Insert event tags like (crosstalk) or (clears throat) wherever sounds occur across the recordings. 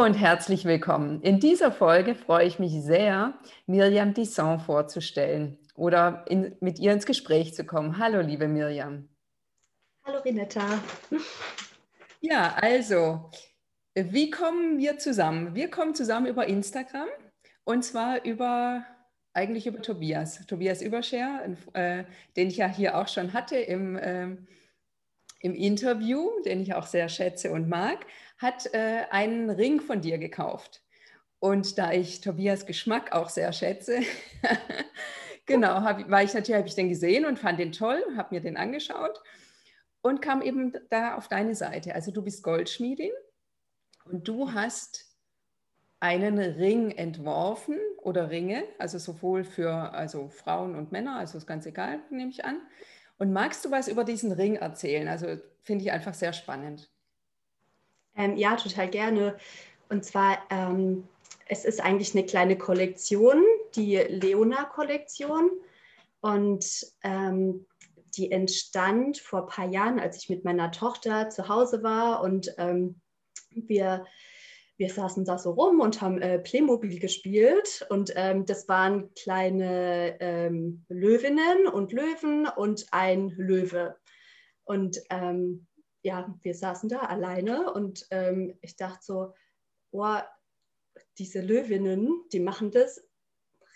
Hallo und herzlich willkommen. In dieser Folge freue ich mich sehr, Miriam Disson vorzustellen oder in, mit ihr ins Gespräch zu kommen. Hallo, liebe Miriam. Hallo, Renetta. Ja, also, wie kommen wir zusammen? Wir kommen zusammen über Instagram und zwar über eigentlich über Tobias, Tobias Überscher, äh, den ich ja hier auch schon hatte im, äh, im Interview, den ich auch sehr schätze und mag, hat äh, einen Ring von dir gekauft. Und da ich Tobias Geschmack auch sehr schätze, (laughs) genau, hab, war ich natürlich, habe ich den gesehen und fand den toll, habe mir den angeschaut und kam eben da auf deine Seite. Also du bist Goldschmiedin und du hast einen Ring entworfen oder Ringe, also sowohl für also Frauen und Männer, also ist ganz egal, nehme ich an. Und magst du was über diesen Ring erzählen? Also finde ich einfach sehr spannend. Ähm, ja, total gerne. Und zwar, ähm, es ist eigentlich eine kleine Kollektion, die Leona-Kollektion. Und ähm, die entstand vor ein paar Jahren, als ich mit meiner Tochter zu Hause war und ähm, wir wir saßen da so rum und haben äh, Playmobil gespielt und ähm, das waren kleine ähm, Löwinnen und Löwen und ein Löwe. Und ähm, ja, wir saßen da alleine und ähm, ich dachte so, oh, diese Löwinnen, die machen das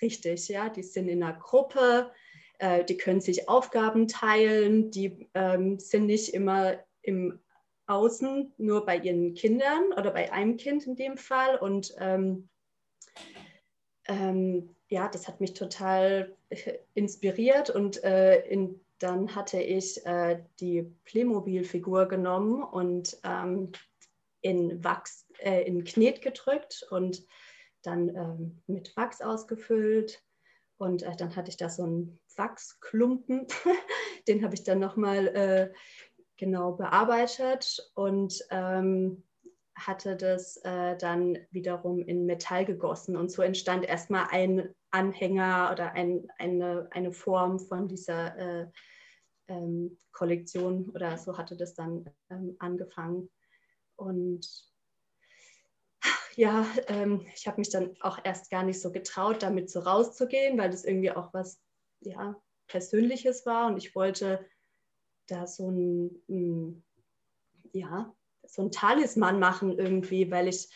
richtig, ja, die sind in einer Gruppe, äh, die können sich Aufgaben teilen, die ähm, sind nicht immer im außen nur bei ihren Kindern oder bei einem Kind in dem Fall. Und ähm, ähm, ja, das hat mich total äh, inspiriert und äh, in, dann hatte ich äh, die Playmobil-Figur genommen und ähm, in Wachs, äh, in Knet gedrückt und dann ähm, mit Wachs ausgefüllt. Und äh, dann hatte ich da so einen Wachsklumpen, (laughs) den habe ich dann nochmal äh, genau bearbeitet und ähm, hatte das äh, dann wiederum in Metall gegossen. Und so entstand erstmal ein Anhänger oder ein, eine, eine Form von dieser äh, ähm, Kollektion oder so hatte das dann ähm, angefangen. Und ja, ähm, ich habe mich dann auch erst gar nicht so getraut, damit so rauszugehen, weil das irgendwie auch was ja, Persönliches war und ich wollte da so ein, ein ja, so ein Talisman machen irgendwie, weil ich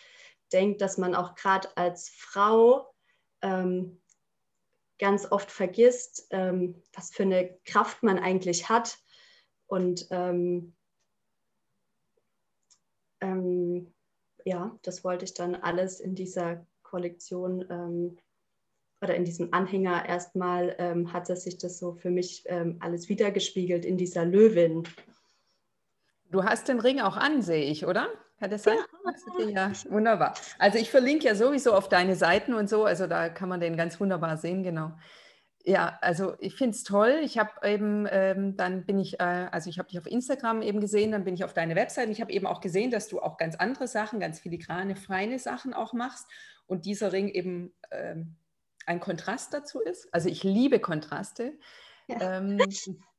denke, dass man auch gerade als Frau ähm, ganz oft vergisst, ähm, was für eine Kraft man eigentlich hat. Und ähm, ähm ja, das wollte ich dann alles in dieser Kollektion ähm, oder in diesem Anhänger erstmal ähm, hat sich das so für mich alles wiedergespiegelt in dieser Löwin. Du hast den Ring auch an, sehe ich, oder? Kann das sein? Ja. ja, wunderbar. Also ich verlinke ja sowieso auf deine Seiten und so, also da kann man den ganz wunderbar sehen, genau. Ja, also ich finde es toll. Ich habe eben, ähm, dann bin ich, äh, also ich habe dich auf Instagram eben gesehen, dann bin ich auf deine Webseite. Ich habe eben auch gesehen, dass du auch ganz andere Sachen, ganz filigrane, feine Sachen auch machst. Und dieser Ring eben ähm, ein Kontrast dazu ist. Also ich liebe Kontraste. Ja. Ähm, (laughs)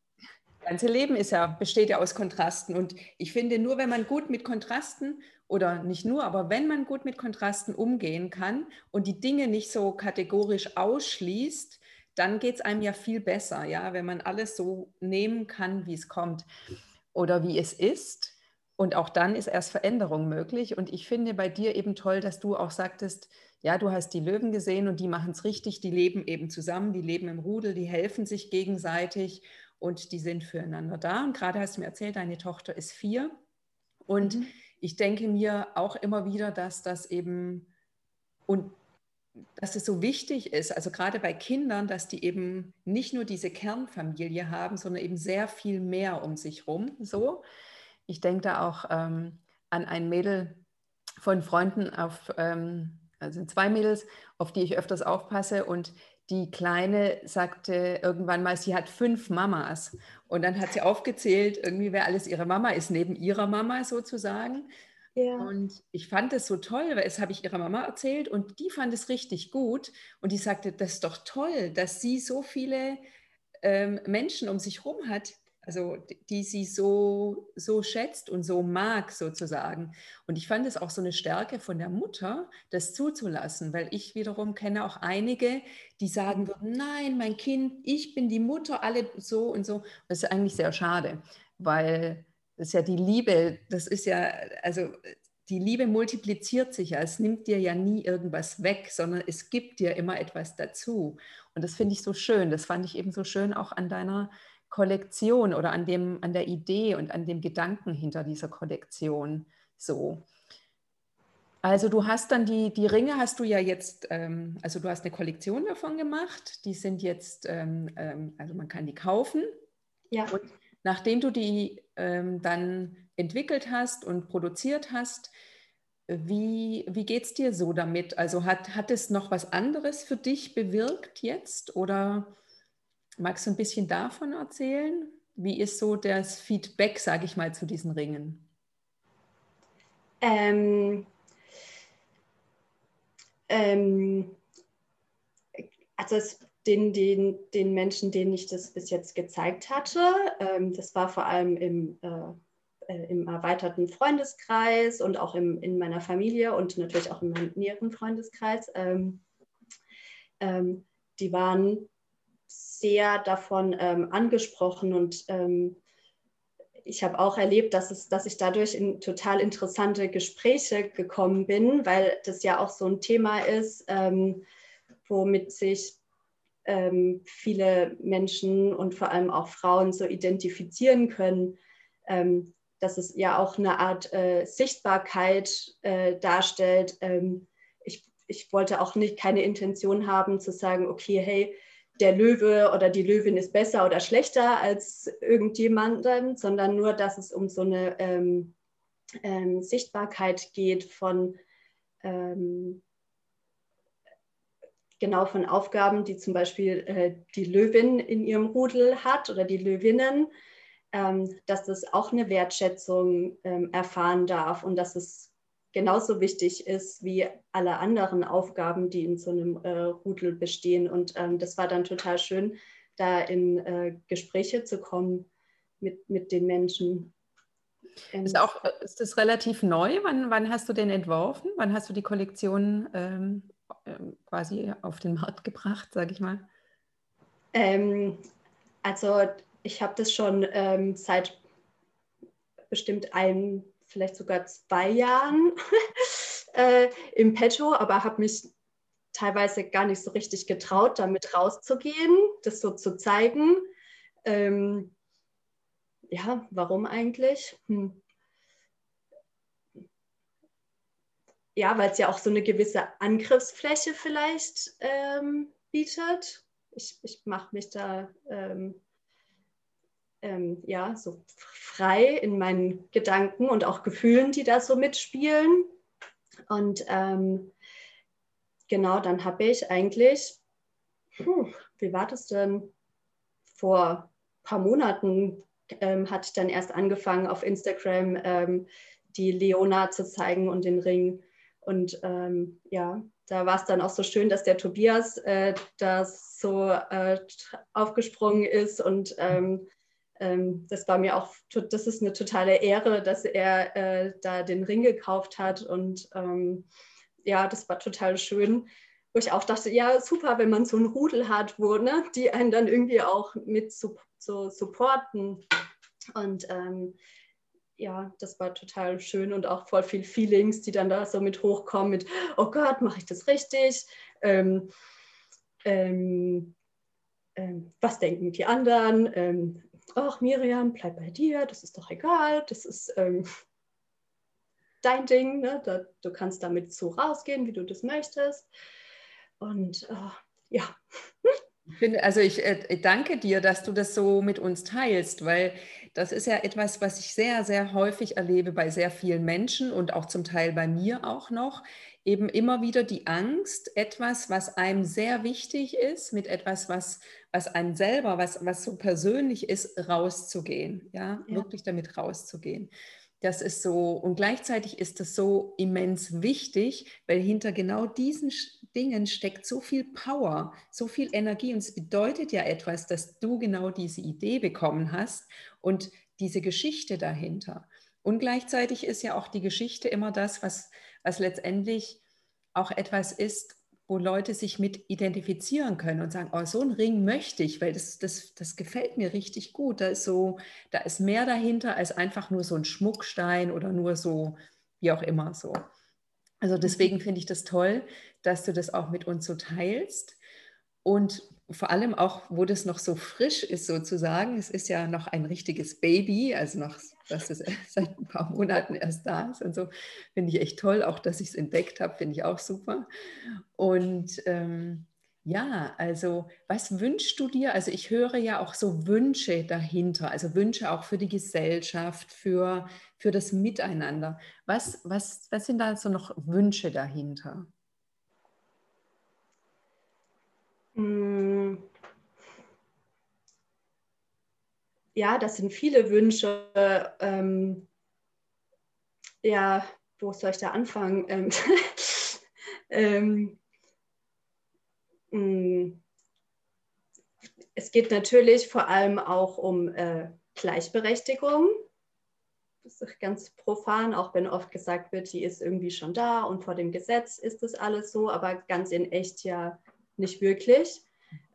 das ganze Leben ist ja, besteht ja aus Kontrasten. Und ich finde, nur wenn man gut mit Kontrasten oder nicht nur, aber wenn man gut mit Kontrasten umgehen kann und die Dinge nicht so kategorisch ausschließt, dann geht es einem ja viel besser, ja, wenn man alles so nehmen kann, wie es kommt oder wie es ist. Und auch dann ist erst Veränderung möglich. Und ich finde bei dir eben toll, dass du auch sagtest, ja, du hast die Löwen gesehen und die machen es richtig, die leben eben zusammen, die leben im Rudel, die helfen sich gegenseitig und die sind füreinander da. Und gerade hast du mir erzählt, deine Tochter ist vier. Und mhm. ich denke mir auch immer wieder, dass das eben und dass es so wichtig ist, also gerade bei Kindern, dass die eben nicht nur diese Kernfamilie haben, sondern eben sehr viel mehr um sich rum. So, ich denke da auch ähm, an ein Mädel von Freunden auf ähm, Also zwei Mädels, auf die ich öfters aufpasse und die Kleine sagte irgendwann mal, sie hat fünf Mamas. Und dann hat sie aufgezählt, irgendwie wer alles ihre Mama ist, neben ihrer Mama sozusagen. Ja. Und ich fand es so toll, weil es habe ich ihrer Mama erzählt und die fand es richtig gut. Und die sagte, das ist doch toll, dass sie so viele ähm, Menschen um sich herum hat, also die sie so, so schätzt und so mag sozusagen. Und ich fand es auch so eine Stärke von der Mutter, das zuzulassen, weil ich wiederum kenne auch einige, die sagen würden, nein, mein Kind, ich bin die Mutter, alle so und so. Das ist eigentlich sehr schade, weil das ist ja die Liebe, das ist ja, also die Liebe multipliziert sich ja, es nimmt dir ja nie irgendwas weg, sondern es gibt dir immer etwas dazu. Und das finde ich so schön, das fand ich eben so schön auch an deiner Kollektion oder an, dem, an der Idee und an dem Gedanken hinter dieser Kollektion so. Also du hast dann die, die Ringe hast du ja jetzt, ähm, also du hast eine Kollektion davon gemacht, die sind jetzt, ähm, ähm, also man kann die kaufen. Ja. Und nachdem du die ähm, dann entwickelt hast und produziert hast, wie, wie geht es dir so damit? Also hat, hat es noch was anderes für dich bewirkt jetzt oder Magst du ein bisschen davon erzählen? Wie ist so das Feedback, sage ich mal, zu diesen Ringen? Ähm, ähm, also es, den, den, den Menschen, denen ich das bis jetzt gezeigt hatte, ähm, das war vor allem im, äh, äh, im erweiterten Freundeskreis und auch im, in meiner Familie und natürlich auch in meinem näheren Freundeskreis. Ähm, ähm, die waren sehr davon ähm, angesprochen und ähm, ich habe auch erlebt, dass, es, dass ich dadurch in total interessante Gespräche gekommen bin, weil das ja auch so ein Thema ist, ähm, womit sich ähm, viele Menschen und vor allem auch Frauen so identifizieren können, ähm, dass es ja auch eine Art äh, Sichtbarkeit äh, darstellt. Ähm, ich, ich wollte auch nicht keine Intention haben zu sagen, okay, hey, der Löwe oder die Löwin ist besser oder schlechter als irgendjemandem, sondern nur, dass es um so eine ähm, ähm, Sichtbarkeit geht von ähm, genau von Aufgaben, die zum Beispiel äh, die Löwin in ihrem Rudel hat oder die Löwinnen, ähm, dass das auch eine Wertschätzung ähm, erfahren darf und dass es genauso wichtig ist wie alle anderen Aufgaben, die in so einem äh, Rudel bestehen. Und ähm, das war dann total schön, da in äh, Gespräche zu kommen mit, mit den Menschen. Ist, auch, ist das relativ neu? Wann, wann hast du den entworfen? Wann hast du die Kollektion ähm, ähm quasi auf den Markt gebracht, sage ich mal? Ähm, also ich habe das schon ähm, seit bestimmt einem vielleicht sogar zwei Jahren (laughs) äh, im Petto, aber habe mich teilweise gar nicht so richtig getraut, damit rauszugehen, das so zu zeigen. Ähm, ja, warum eigentlich? Hm. Ja, weil es ja auch so eine gewisse Angriffsfläche vielleicht ähm, bietet. Ich, ich mache mich da ähm, ähm, ja, so frei in meinen Gedanken und auch Gefühlen, die da so mitspielen. Und ähm, genau, dann habe ich eigentlich, puh, wie war das denn? Vor ein paar Monaten ähm, hatte ich dann erst angefangen, auf Instagram ähm, die Leona zu zeigen und den Ring. Und ähm, ja, da war es dann auch so schön, dass der Tobias äh, da so äh, aufgesprungen ist und ähm, das war mir auch, das ist eine totale Ehre, dass er äh, da den Ring gekauft hat und ähm, ja, das war total schön, wo ich auch dachte, ja, super, wenn man so einen Rudel hat, wo, ne, die einen dann irgendwie auch mit so, so supporten und ähm, ja, das war total schön und auch voll viel Feelings, die dann da so mit hochkommen, mit, oh Gott, mache ich das richtig? Ähm, ähm, ähm, was denken die anderen? Ach Miriam, bleib bei dir, das ist doch egal, das ist ähm, (laughs) dein Ding, ne? Da, du kannst damit so rausgehen, wie du das möchtest. Und äh, ja. Also ich äh, danke dir, dass du das so mit uns teilst, weil das ist ja etwas, was ich sehr, sehr häufig erlebe bei sehr vielen Menschen und auch zum Teil bei mir auch noch eben immer wieder die Angst, etwas, was einem sehr wichtig ist, mit etwas, was, was einem selber, was, was so persönlich ist, rauszugehen, ja, ja. wirklich damit rauszugehen. Das ist so, und gleichzeitig ist das so immens wichtig, weil hinter genau diesen Dingen steckt so viel Power, so viel Energie. Und es bedeutet ja etwas, dass du genau diese Idee bekommen hast und diese Geschichte dahinter. Und gleichzeitig ist ja auch die Geschichte immer das, was, was letztendlich auch etwas ist, wo Leute sich mit identifizieren können und sagen, oh, so einen Ring möchte ich, weil das, das, das gefällt mir richtig gut. Da ist so, da ist mehr dahinter als einfach nur so ein Schmuckstein oder nur so, wie auch immer so. Also deswegen finde ich das toll, dass du das auch mit uns so teilst. Und vor allem auch, wo das noch so frisch ist sozusagen. Es ist ja noch ein richtiges Baby, also noch, dass es (laughs) seit ein paar Monaten erst da ist und so. Finde ich echt toll. Auch, dass ich es entdeckt habe, finde ich auch super. Und ähm, ja, also was wünschst du dir? Also ich höre ja auch so Wünsche dahinter, also Wünsche auch für die Gesellschaft, für, für das Miteinander. Was, was, was sind da so noch Wünsche dahinter? Ja, das sind viele Wünsche. Ähm, ja, wo soll ich da anfangen? Ähm, (laughs) ähm, mm. es geht natürlich vor allem auch um äh, Gleichberechtigung. Das ist ganz profan, auch wenn oft gesagt wird, die ist irgendwie schon da und vor dem Gesetz ist das alles so, aber ganz in echt ja nicht wirklich,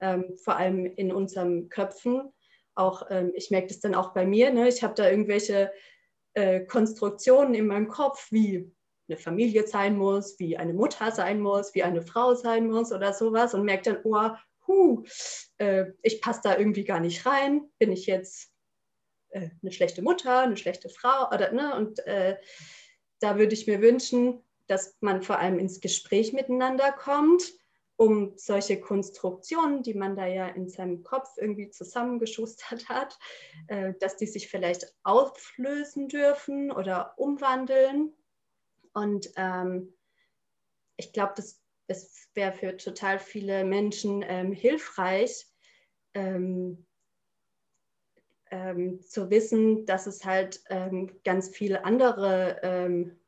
ähm, vor allem in unseren Köpfen. Auch ähm, ich merke das dann auch bei mir. Ne? Ich habe da irgendwelche äh, Konstruktionen in meinem Kopf, wie eine Familie sein muss, wie eine Mutter sein muss, wie eine Frau sein muss oder sowas und merke dann, oh, huh, äh, ich passe da irgendwie gar nicht rein. Bin ich jetzt äh, eine schlechte Mutter, eine schlechte Frau oder ne? Und äh, da würde ich mir wünschen, dass man vor allem ins Gespräch miteinander kommt um solche Konstruktionen, die man da ja in seinem Kopf irgendwie zusammengeschustert hat, äh, dass die sich vielleicht auflösen dürfen oder umwandeln. Und ähm, ich glaube, das, das wäre für total viele Menschen ähm, hilfreich, ähm, ähm zu wissen, dass es halt ähm, ganz viele andere ähm,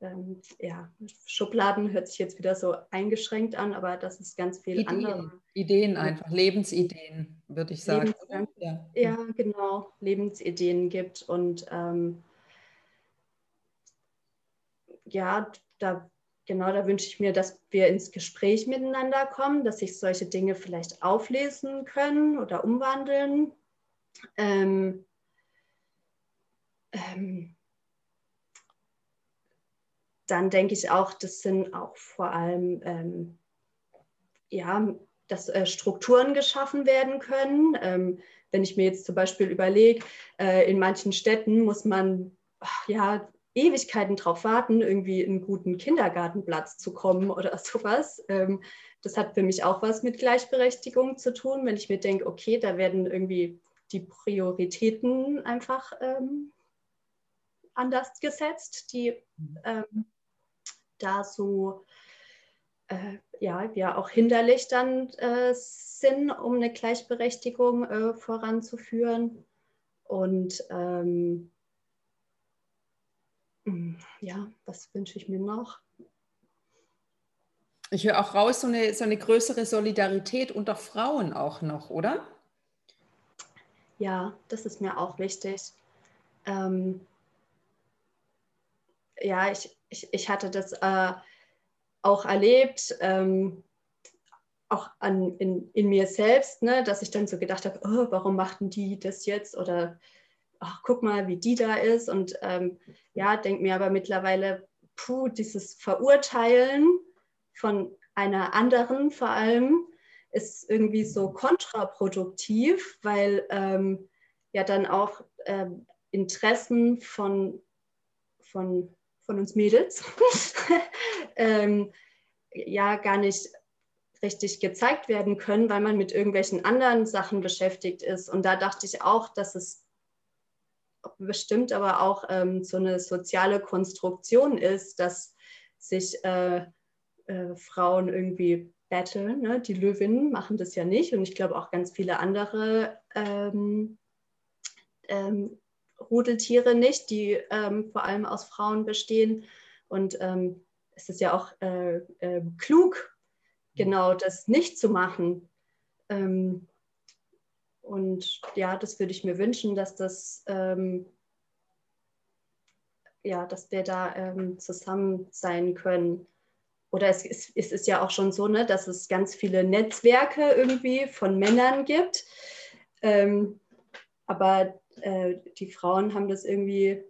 ähm, ja, Schubladen hört sich jetzt wieder so eingeschränkt an, aber das ist ganz viel Ideen, andere. Ideen einfach, Lebensideen, würde ich sagen. Ja. ja. genau, Lebensideen gibt. Und ähm, ja, da genau, da wünsche ich mir, dass wir ins Gespräch miteinander kommen, dass sich solche Dinge vielleicht auflesen können oder umwandeln. Ähm, ähm, dann denke ich auch, das sind auch vor allem, ähm, ja, dass äh, Strukturen geschaffen werden können. Ähm, wenn ich mir jetzt zum Beispiel überlege, äh, in manchen Städten muss man ach, ja Ewigkeiten darauf warten, irgendwie einen guten Kindergartenplatz zu kommen oder (laughs) sowas. Ähm, das hat für mich auch was mit Gleichberechtigung zu tun, wenn ich mir denke, okay, da werden irgendwie die Prioritäten einfach ähm, anders gesetzt, die mhm. ähm, da so äh, ja, ja auch hinderlich dann äh, sind, um eine Gleichberechtigung äh, voranzuführen. Und ähm, hm, ja, was wünsche ich mir noch? Ich höre auch raus, so eine, so eine größere Solidarität unter Frauen auch noch, oder? Ja, das ist mir auch wichtig. Ähm, ja, ich, ich, ich hatte das äh, auch erlebt, ähm, auch an, in, in mir selbst, ne, dass ich dann so gedacht habe, oh, warum machten die das jetzt? Oder ach, guck mal, wie die da ist. Und ähm, ja, denke mir aber mittlerweile, puh, dieses Verurteilen von einer anderen vor allem ist irgendwie so kontraproduktiv, weil ähm, ja dann auch ähm, Interessen von, von von uns Mädels (laughs) ähm, ja gar nicht richtig gezeigt werden können, weil man mit irgendwelchen anderen Sachen beschäftigt ist. Und da dachte ich auch, dass es bestimmt aber auch ähm, so eine soziale Konstruktion ist, dass sich äh, äh, Frauen irgendwie battlen. Ne? Die Löwinnen machen das ja nicht und ich glaube auch ganz viele andere ähm, ähm, Rudeltiere nicht, die ähm, vor allem aus Frauen bestehen. Und ähm, es ist ja auch äh, äh, klug, genau das nicht zu machen. Ähm, und ja, das würde ich mir wünschen, dass das ähm, ja, dass wir da ähm, zusammen sein können. Oder es ist, es ist ja auch schon so, ne, dass es ganz viele Netzwerke irgendwie von Männern gibt. Ähm, aber äh, die Frauen haben das irgendwie,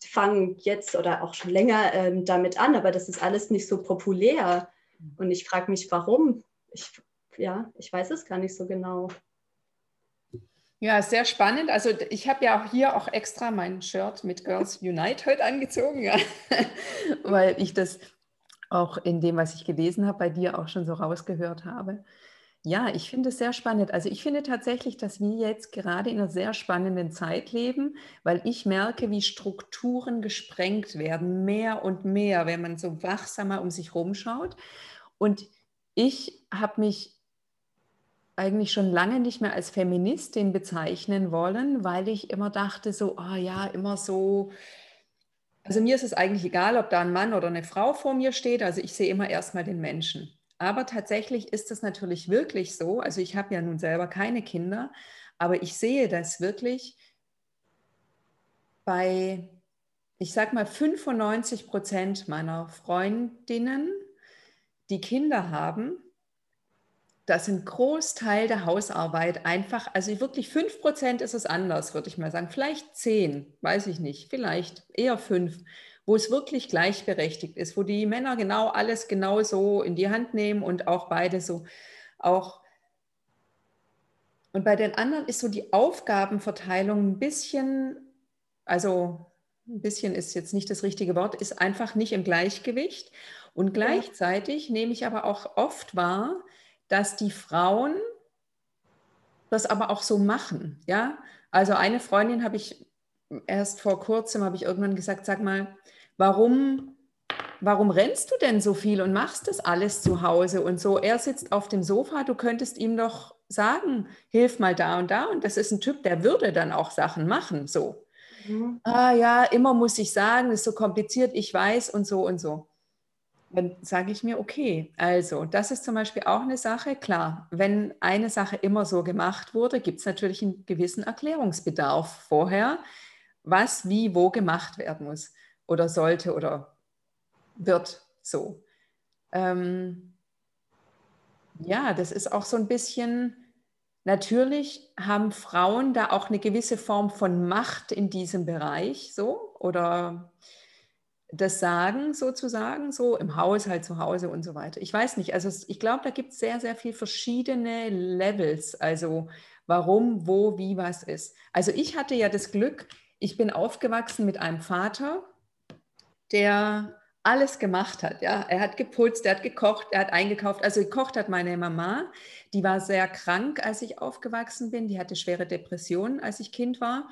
fangen jetzt oder auch schon länger ähm, damit an, aber das ist alles nicht so populär. Und ich frage mich, warum. Ich, ja, ich weiß es gar nicht so genau. Ja, sehr spannend. Also ich habe ja auch hier auch extra mein Shirt mit Girls Unite heute angezogen, ja. (laughs) weil ich das auch in dem, was ich gelesen habe, bei dir auch schon so rausgehört habe. Ja, ich finde es sehr spannend. Also ich finde tatsächlich, dass wir jetzt gerade in einer sehr spannenden Zeit leben, weil ich merke, wie Strukturen gesprengt werden, mehr und mehr, wenn man so wachsamer um sich rumschaut. Und ich habe mich eigentlich schon lange nicht mehr als Feministin bezeichnen wollen, weil ich immer dachte, so, oh ja, immer so. Also mir ist es eigentlich egal, ob da ein Mann oder eine Frau vor mir steht. Also ich sehe immer erstmal den Menschen. Aber tatsächlich ist es natürlich wirklich so. Also ich habe ja nun selber keine Kinder, aber ich sehe das wirklich bei, ich sag mal, 95 Prozent meiner Freundinnen, die Kinder haben, dass ein Großteil der Hausarbeit einfach, also wirklich 5% ist es anders, würde ich mal sagen. Vielleicht 10, weiß ich nicht, vielleicht eher 5, wo es wirklich gleichberechtigt ist, wo die Männer genau alles genau so in die Hand nehmen und auch beide so auch. Und bei den anderen ist so die Aufgabenverteilung ein bisschen, also ein bisschen ist jetzt nicht das richtige Wort, ist einfach nicht im Gleichgewicht. Und gleichzeitig nehme ich aber auch oft wahr, dass die Frauen das aber auch so machen. Ja, also eine Freundin habe ich erst vor kurzem habe ich irgendwann gesagt, sag mal, warum warum rennst du denn so viel und machst das alles zu Hause und so? Er sitzt auf dem Sofa, du könntest ihm doch sagen, hilf mal da und da. Und das ist ein Typ, der würde dann auch Sachen machen, so. Mhm. Ah ja, immer muss ich sagen, ist so kompliziert, ich weiß und so und so dann sage ich mir, okay, also das ist zum Beispiel auch eine Sache, klar, wenn eine Sache immer so gemacht wurde, gibt es natürlich einen gewissen Erklärungsbedarf vorher, was wie wo gemacht werden muss oder sollte oder wird so. Ähm, ja, das ist auch so ein bisschen, natürlich haben Frauen da auch eine gewisse Form von Macht in diesem Bereich, so oder das Sagen sozusagen, so im Haushalt, zu Hause und so weiter. Ich weiß nicht, also ich glaube, da gibt es sehr, sehr viele verschiedene Levels, also warum, wo, wie, was ist. Also ich hatte ja das Glück, ich bin aufgewachsen mit einem Vater, der alles gemacht hat. Ja, er hat geputzt, er hat gekocht, er hat eingekauft. Also gekocht hat meine Mama. Die war sehr krank, als ich aufgewachsen bin. Die hatte schwere Depressionen, als ich Kind war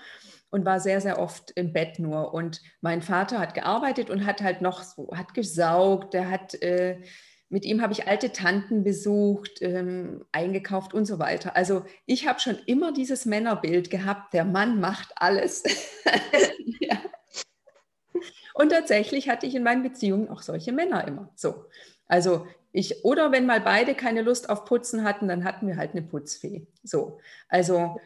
und war sehr, sehr oft im Bett nur. Und mein Vater hat gearbeitet und hat halt noch so, hat gesaugt, der hat, äh, mit ihm habe ich alte Tanten besucht, ähm, eingekauft und so weiter. Also ich habe schon immer dieses Männerbild gehabt, der Mann macht alles. (laughs) ja. Und tatsächlich hatte ich in meinen Beziehungen auch solche Männer immer. So. Also ich, oder wenn mal beide keine Lust auf Putzen hatten, dann hatten wir halt eine Putzfee. So. Also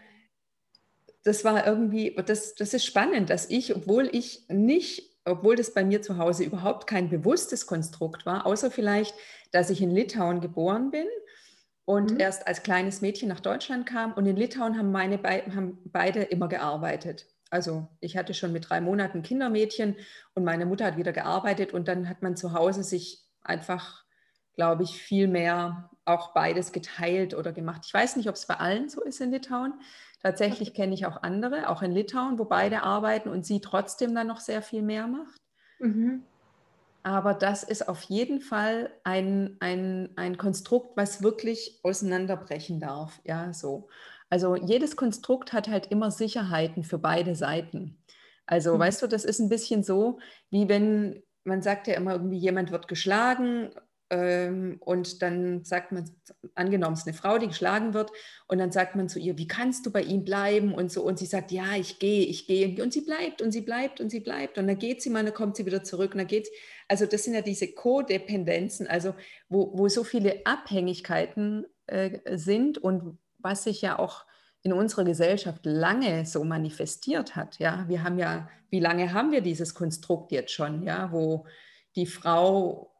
das war irgendwie, das, das ist spannend, dass ich, obwohl ich nicht, obwohl das bei mir zu Hause überhaupt kein bewusstes Konstrukt war, außer vielleicht, dass ich in Litauen geboren bin und mhm. erst als kleines Mädchen nach Deutschland kam. Und in Litauen haben, meine Be haben beide immer gearbeitet. Also ich hatte schon mit drei Monaten Kindermädchen und meine Mutter hat wieder gearbeitet und dann hat man zu Hause sich einfach, glaube ich, viel mehr auch beides geteilt oder gemacht. Ich weiß nicht, ob es bei allen so ist in Litauen. Tatsächlich kenne ich auch andere, auch in Litauen, wo beide arbeiten und sie trotzdem dann noch sehr viel mehr macht. Mhm. Aber das ist auf jeden Fall ein, ein, ein Konstrukt, was wirklich auseinanderbrechen darf. Ja, so. Also jedes Konstrukt hat halt immer Sicherheiten für beide Seiten. Also mhm. weißt du, das ist ein bisschen so, wie wenn man sagt ja immer irgendwie, jemand wird geschlagen ähm, und dann sagt man, angenommen es ist eine Frau, die geschlagen wird, und dann sagt man zu ihr, wie kannst du bei ihm bleiben und so. Und sie sagt, ja, ich gehe, ich gehe. Und sie bleibt und sie bleibt und sie bleibt. Und dann geht sie mal, dann kommt sie wieder zurück und dann geht Also das sind ja diese Codependenzen, also wo, wo so viele Abhängigkeiten äh, sind und was sich ja auch in unserer Gesellschaft lange so manifestiert hat. Ja, wir haben ja, wie lange haben wir dieses Konstrukt jetzt schon, ja, wo die Frau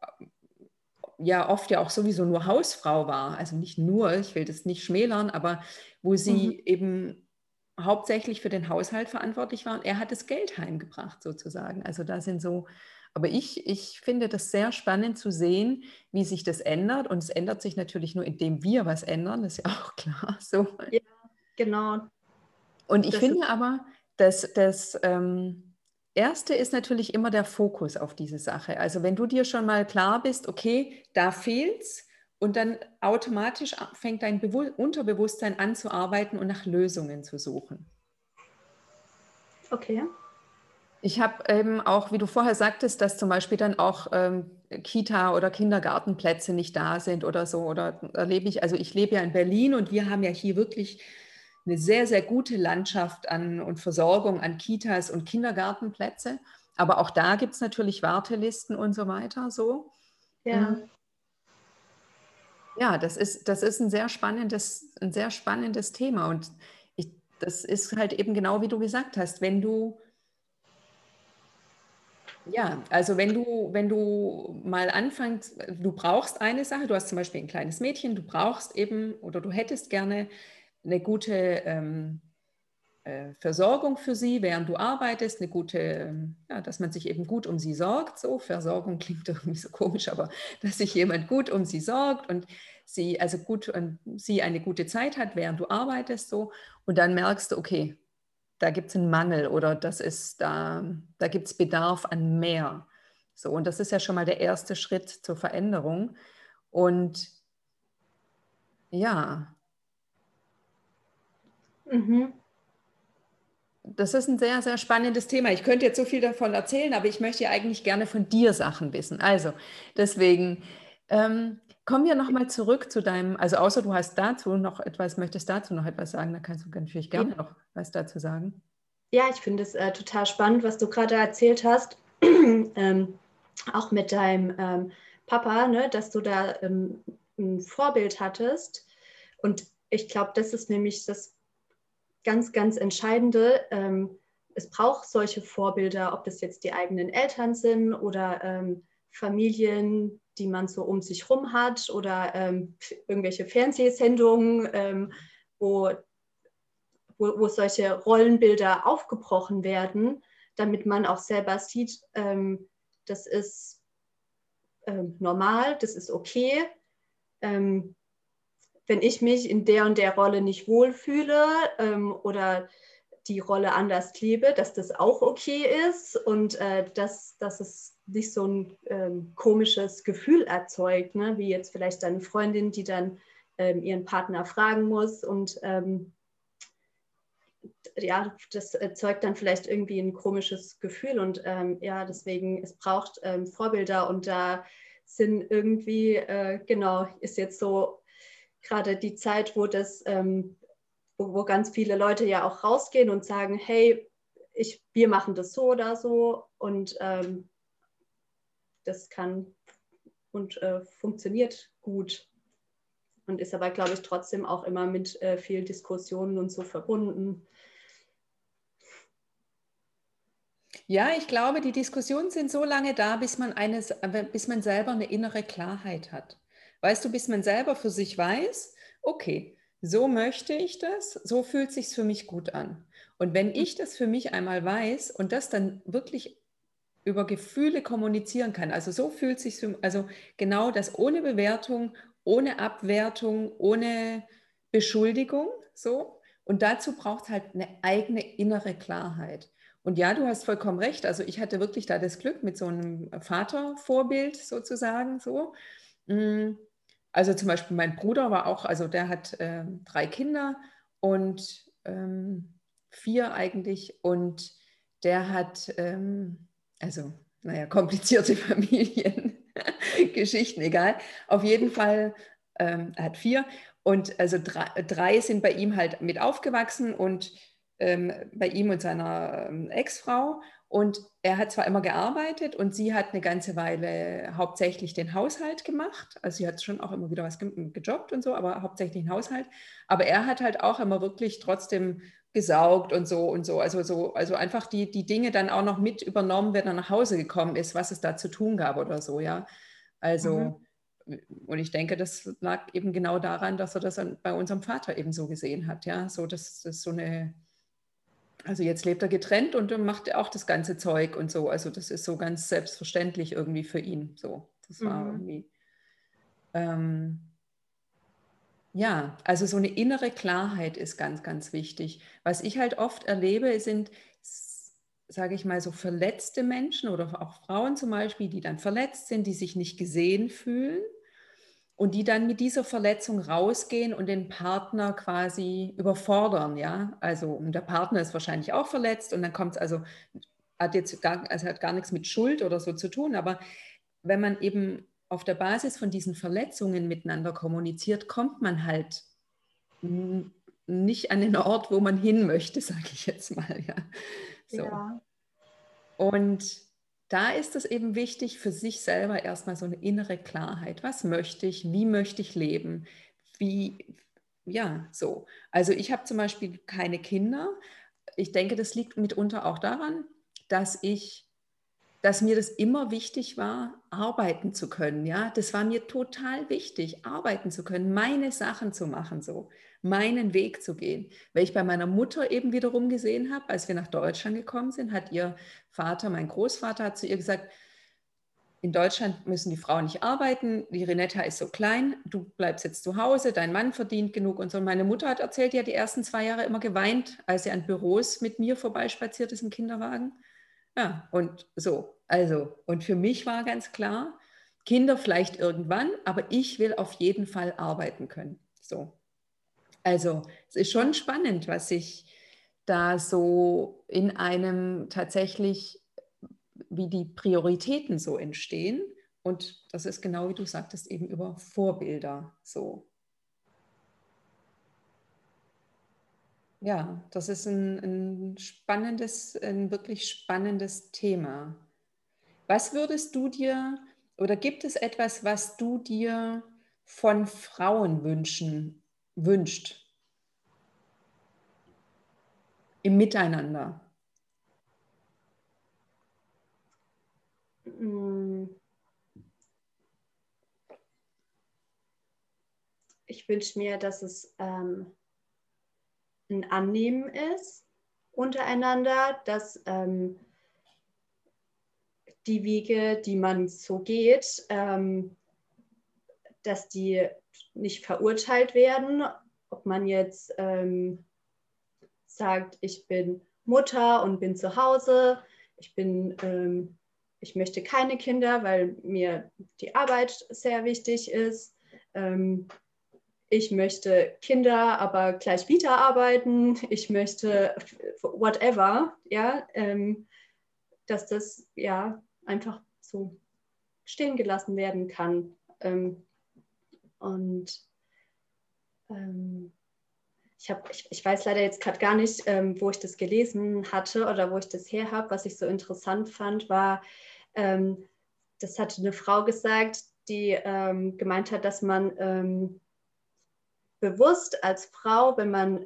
ja oft ja auch sowieso nur Hausfrau war, also nicht nur, ich will das nicht schmälern, aber wo sie mhm. eben hauptsächlich für den Haushalt verantwortlich war und er hat das Geld heimgebracht sozusagen. Also da sind so, aber ich, ich finde das sehr spannend zu sehen, wie sich das ändert und es ändert sich natürlich nur, indem wir was ändern, das ist ja (laughs) auch klar so. Ja. Genau. Und ich das finde aber, dass das ähm, Erste ist natürlich immer der Fokus auf diese Sache. Also wenn du dir schon mal klar bist, okay, da fehlt's und dann automatisch fängt dein Bewu Unterbewusstsein an zu arbeiten und nach Lösungen zu suchen. Okay. Ich habe eben auch, wie du vorher sagtest, dass zum Beispiel dann auch ähm, Kita- oder Kindergartenplätze nicht da sind oder so. Oder erlebe ich, also ich lebe ja in Berlin und wir haben ja hier wirklich eine sehr, sehr gute Landschaft an und Versorgung an Kitas und Kindergartenplätze. Aber auch da gibt es natürlich Wartelisten und so weiter. So. Ja. Mhm. Ja, das ist, das ist ein sehr spannendes, ein sehr spannendes Thema. Und ich, das ist halt eben genau wie du gesagt hast, wenn du ja, also wenn du, wenn du mal anfängst, du brauchst eine Sache, du hast zum Beispiel ein kleines Mädchen, du brauchst eben oder du hättest gerne eine gute ähm, äh, Versorgung für sie, während du arbeitest, eine gute, ähm, ja, dass man sich eben gut um sie sorgt. So, Versorgung (laughs) klingt irgendwie so komisch, aber dass sich jemand gut um sie sorgt und sie also gut und sie eine gute Zeit hat, während du arbeitest, so und dann merkst du, okay, da gibt es einen Mangel oder das ist da, da gibt es Bedarf an mehr. So, und das ist ja schon mal der erste Schritt zur Veränderung. Und ja, Mhm. Das ist ein sehr, sehr spannendes Thema. Ich könnte jetzt so viel davon erzählen, aber ich möchte ja eigentlich gerne von dir Sachen wissen. Also deswegen ähm, kommen wir nochmal zurück zu deinem, also außer du hast dazu noch etwas, möchtest dazu noch etwas sagen, da kannst du natürlich gerne ja. noch was dazu sagen. Ja, ich finde es äh, total spannend, was du gerade erzählt hast. (clears throat) ähm, auch mit deinem ähm, Papa, ne, dass du da ähm, ein Vorbild hattest. Und ich glaube, das ist nämlich das ganz, ganz Entscheidende. Ähm, es braucht solche Vorbilder, ob das jetzt die eigenen Eltern sind oder ähm, Familien, die man so um sich rum hat oder ähm, irgendwelche Fernsehsendungen, ähm, wo, wo, wo, solche Rollenbilder aufgebrochen werden, damit man auch selber sieht, ähm, das ist ähm, normal, das ist okay. Ähm, wenn ich mich in der und der Rolle nicht wohlfühle ähm, oder die Rolle anders lebe, dass das auch okay ist und äh, dass, dass es nicht so ein ähm, komisches Gefühl erzeugt, ne? wie jetzt vielleicht deine Freundin, die dann ähm, ihren Partner fragen muss und ähm, ja, das erzeugt dann vielleicht irgendwie ein komisches Gefühl und ähm, ja, deswegen, es braucht ähm, Vorbilder und da sind irgendwie, äh, genau, ist jetzt so gerade die Zeit, wo das, ähm, wo, wo, ganz viele Leute ja auch rausgehen und sagen, hey, ich, wir machen das so oder so und ähm, das kann und äh, funktioniert gut und ist aber, glaube ich, trotzdem auch immer mit äh, vielen Diskussionen und so verbunden. Ja, ich glaube, die Diskussionen sind so lange da, bis man, eines, bis man selber eine innere Klarheit hat. Weißt du, bis man selber für sich weiß, okay, so möchte ich das, so fühlt sich für mich gut an. Und wenn ich das für mich einmal weiß und das dann wirklich über Gefühle kommunizieren kann, also so fühlt sich also genau das ohne Bewertung, ohne Abwertung, ohne Beschuldigung, so. Und dazu braucht halt eine eigene innere Klarheit. Und ja, du hast vollkommen recht. Also ich hatte wirklich da das Glück mit so einem Vatervorbild sozusagen so. Mm, also zum Beispiel mein Bruder war auch, also der hat äh, drei Kinder und ähm, vier eigentlich. Und der hat, ähm, also, naja, komplizierte (laughs) Familiengeschichten, egal. Auf jeden Fall, ähm, er hat vier. Und also drei, drei, sind bei ihm halt mit aufgewachsen und ähm, bei ihm und seiner ähm, Ex-Frau. Und er hat zwar immer gearbeitet und sie hat eine ganze Weile hauptsächlich den Haushalt gemacht. Also sie hat schon auch immer wieder was ge gejobbt und so, aber hauptsächlich den Haushalt. Aber er hat halt auch immer wirklich trotzdem gesaugt und so und so. Also, so, also einfach die, die Dinge dann auch noch mit übernommen, wenn er nach Hause gekommen ist, was es da zu tun gab oder so, ja. Also, mhm. und ich denke, das lag eben genau daran, dass er das bei unserem Vater eben so gesehen hat, ja. So, das ist so eine also jetzt lebt er getrennt und macht er auch das ganze Zeug und so. Also das ist so ganz selbstverständlich irgendwie für ihn. So, das war mhm. irgendwie. Ähm, ja, also so eine innere Klarheit ist ganz, ganz wichtig. Was ich halt oft erlebe, sind, sage ich mal, so verletzte Menschen oder auch Frauen zum Beispiel, die dann verletzt sind, die sich nicht gesehen fühlen und die dann mit dieser Verletzung rausgehen und den Partner quasi überfordern, ja. Also der Partner ist wahrscheinlich auch verletzt und dann kommt es also, hat jetzt gar, also hat gar nichts mit Schuld oder so zu tun, aber wenn man eben auf der Basis von diesen Verletzungen miteinander kommuniziert, kommt man halt nicht an den Ort, wo man hin möchte, (laughs) sage ich jetzt mal, ja. So. Ja. Und da ist es eben wichtig, für sich selber erstmal so eine innere Klarheit. Was möchte ich? Wie möchte ich leben? Wie, ja, so. Also ich habe zum Beispiel keine Kinder. Ich denke, das liegt mitunter auch daran, dass ich, dass mir das immer wichtig war, arbeiten zu können. Ja, das war mir total wichtig, arbeiten zu können, meine Sachen zu machen, so meinen Weg zu gehen. Weil ich bei meiner Mutter eben wiederum gesehen habe, als wir nach Deutschland gekommen sind, hat ihr Vater, mein Großvater, hat zu ihr gesagt, in Deutschland müssen die Frauen nicht arbeiten, die Renetta ist so klein, du bleibst jetzt zu Hause, dein Mann verdient genug und so. Und meine Mutter hat erzählt, die hat die ersten zwei Jahre immer geweint, als sie an Büros mit mir vorbeispaziert ist im Kinderwagen. Ja, und so. Also, und für mich war ganz klar, Kinder vielleicht irgendwann, aber ich will auf jeden Fall arbeiten können. So. Also es ist schon spannend, was sich da so in einem tatsächlich, wie die Prioritäten so entstehen. Und das ist genau wie du sagtest, eben über Vorbilder so. Ja, das ist ein, ein spannendes, ein wirklich spannendes Thema. Was würdest du dir oder gibt es etwas, was du dir von Frauen wünschen wünscht. Im Miteinander. Ich wünsche mir, dass es ähm, ein Annehmen ist untereinander, dass ähm, die Wege, die man so geht, ähm, dass die nicht verurteilt werden, ob man jetzt ähm, sagt, ich bin Mutter und bin zu Hause, ich bin, ähm, ich möchte keine Kinder, weil mir die Arbeit sehr wichtig ist. Ähm, ich möchte Kinder, aber gleich wieder arbeiten. Ich möchte whatever, ja, ähm, dass das ja einfach so stehen gelassen werden kann. Ähm, und ähm, ich, hab, ich, ich, weiß leider jetzt gerade gar nicht, ähm, wo ich das gelesen hatte oder wo ich das her habe. Was ich so interessant fand, war, ähm, das hatte eine Frau gesagt, die ähm, gemeint hat, dass man ähm, bewusst als Frau, wenn man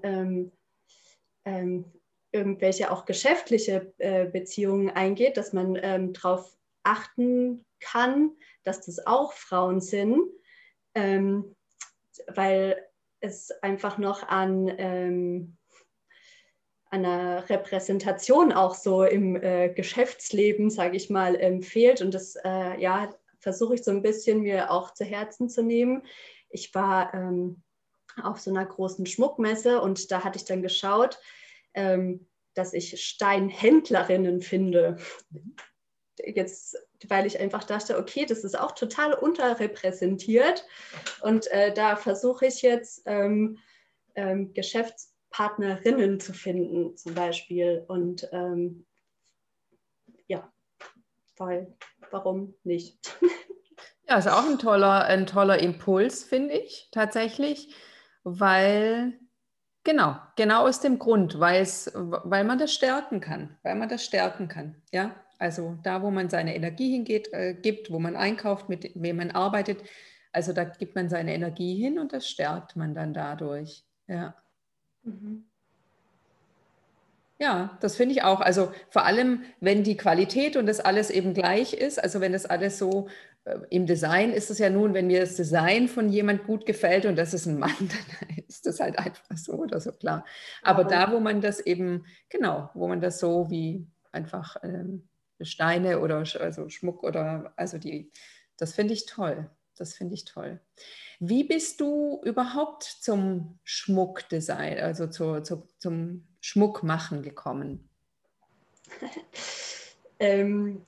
irgendwelche auch geschäftliche äh, Beziehungen eingeht, dass man darauf achten kann, dass das auch Frauen sind ähm, weil es einfach noch an ähm, einer Repräsentation auch so im äh, Geschäftsleben, sage ich mal, ähm, fehlt. Und das äh, ja, versuche ich so ein bisschen mir auch zu Herzen zu nehmen. Ich war ähm, auf so einer großen Schmuckmesse und da hatte ich dann geschaut, ähm, dass ich Steinhändlerinnen finde. Jetzt weil ich einfach dachte, okay, das ist auch total unterrepräsentiert. Und äh, da versuche ich jetzt ähm, ähm, Geschäftspartner Partnerinnen zu finden, zum Beispiel. Und ähm, ja, weil, warum nicht? Ja, ist auch ein toller, ein toller Impuls, finde ich tatsächlich, weil genau, genau aus dem Grund, weil es, weil man das stärken kann, weil man das stärken kann, ja. Also da, wo man seine Energie hingeht, äh, gibt, wo man einkauft, mit wem man arbeitet, also da gibt man seine Energie hin und das stärkt man dann dadurch, ja. Mhm. Ja, das finde ich auch. Also vor allem, wenn die Qualität und das alles eben gleich ist, also wenn das alles so im Design ist es ja nun, wenn mir das Design von jemand gut gefällt und das ist ein Mann, (laughs) dann ist das halt einfach so oder so klar. Aber ja. da, wo man das eben, genau, wo man das so wie einfach ähm, Steine oder also Schmuck oder also die, das finde ich toll. Das finde ich toll. Wie bist du überhaupt zum Schmuckdesign, also zu, zu, zum Schmuckmachen gekommen? (laughs) ähm,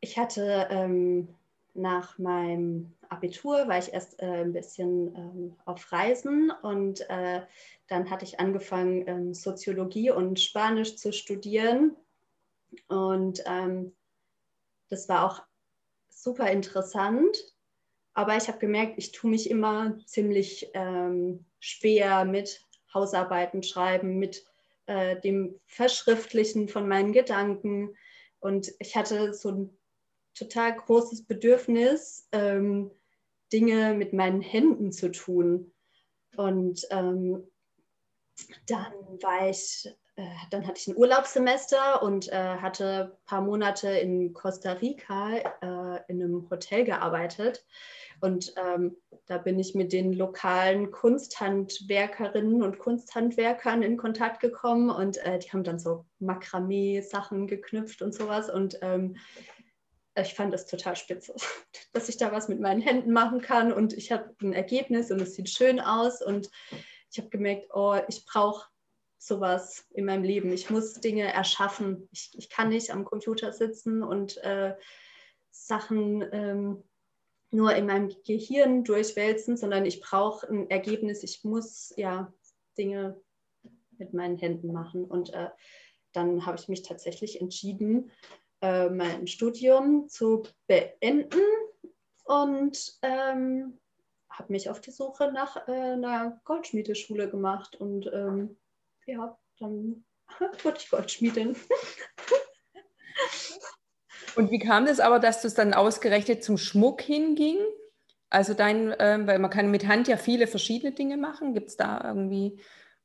ich hatte ähm, nach meinem Abitur, war ich erst äh, ein bisschen ähm, auf Reisen und äh, dann hatte ich angefangen, ähm, Soziologie und Spanisch zu studieren. Und ähm, das war auch super interessant. Aber ich habe gemerkt, ich tue mich immer ziemlich ähm, schwer mit Hausarbeiten schreiben, mit äh, dem Verschriftlichen von meinen Gedanken. Und ich hatte so ein total großes Bedürfnis, ähm, Dinge mit meinen Händen zu tun. Und ähm, dann war ich, äh, dann hatte ich ein Urlaubssemester und äh, hatte ein paar Monate in Costa Rica äh, in einem Hotel gearbeitet. Und ähm, da bin ich mit den lokalen Kunsthandwerkerinnen und Kunsthandwerkern in Kontakt gekommen und äh, die haben dann so Makramee-Sachen geknüpft und sowas. Und ähm, ich fand das total spitze, (laughs) dass ich da was mit meinen Händen machen kann und ich habe ein Ergebnis und es sieht schön aus und ich habe gemerkt, oh, ich brauche sowas in meinem Leben. Ich muss Dinge erschaffen. Ich, ich kann nicht am Computer sitzen und äh, Sachen ähm, nur in meinem Gehirn durchwälzen, sondern ich brauche ein Ergebnis. Ich muss ja Dinge mit meinen Händen machen. Und äh, dann habe ich mich tatsächlich entschieden, äh, mein Studium zu beenden und ähm, habe mich auf die Suche nach äh, einer Goldschmiedeschule gemacht und ähm, ja, dann (laughs) wurde ich Goldschmiedin. (laughs) Und wie kam das aber, dass du es dann ausgerechnet zum Schmuck hinging? Also dein, ähm, weil man kann mit Hand ja viele verschiedene Dinge machen. Gibt es da irgendwie,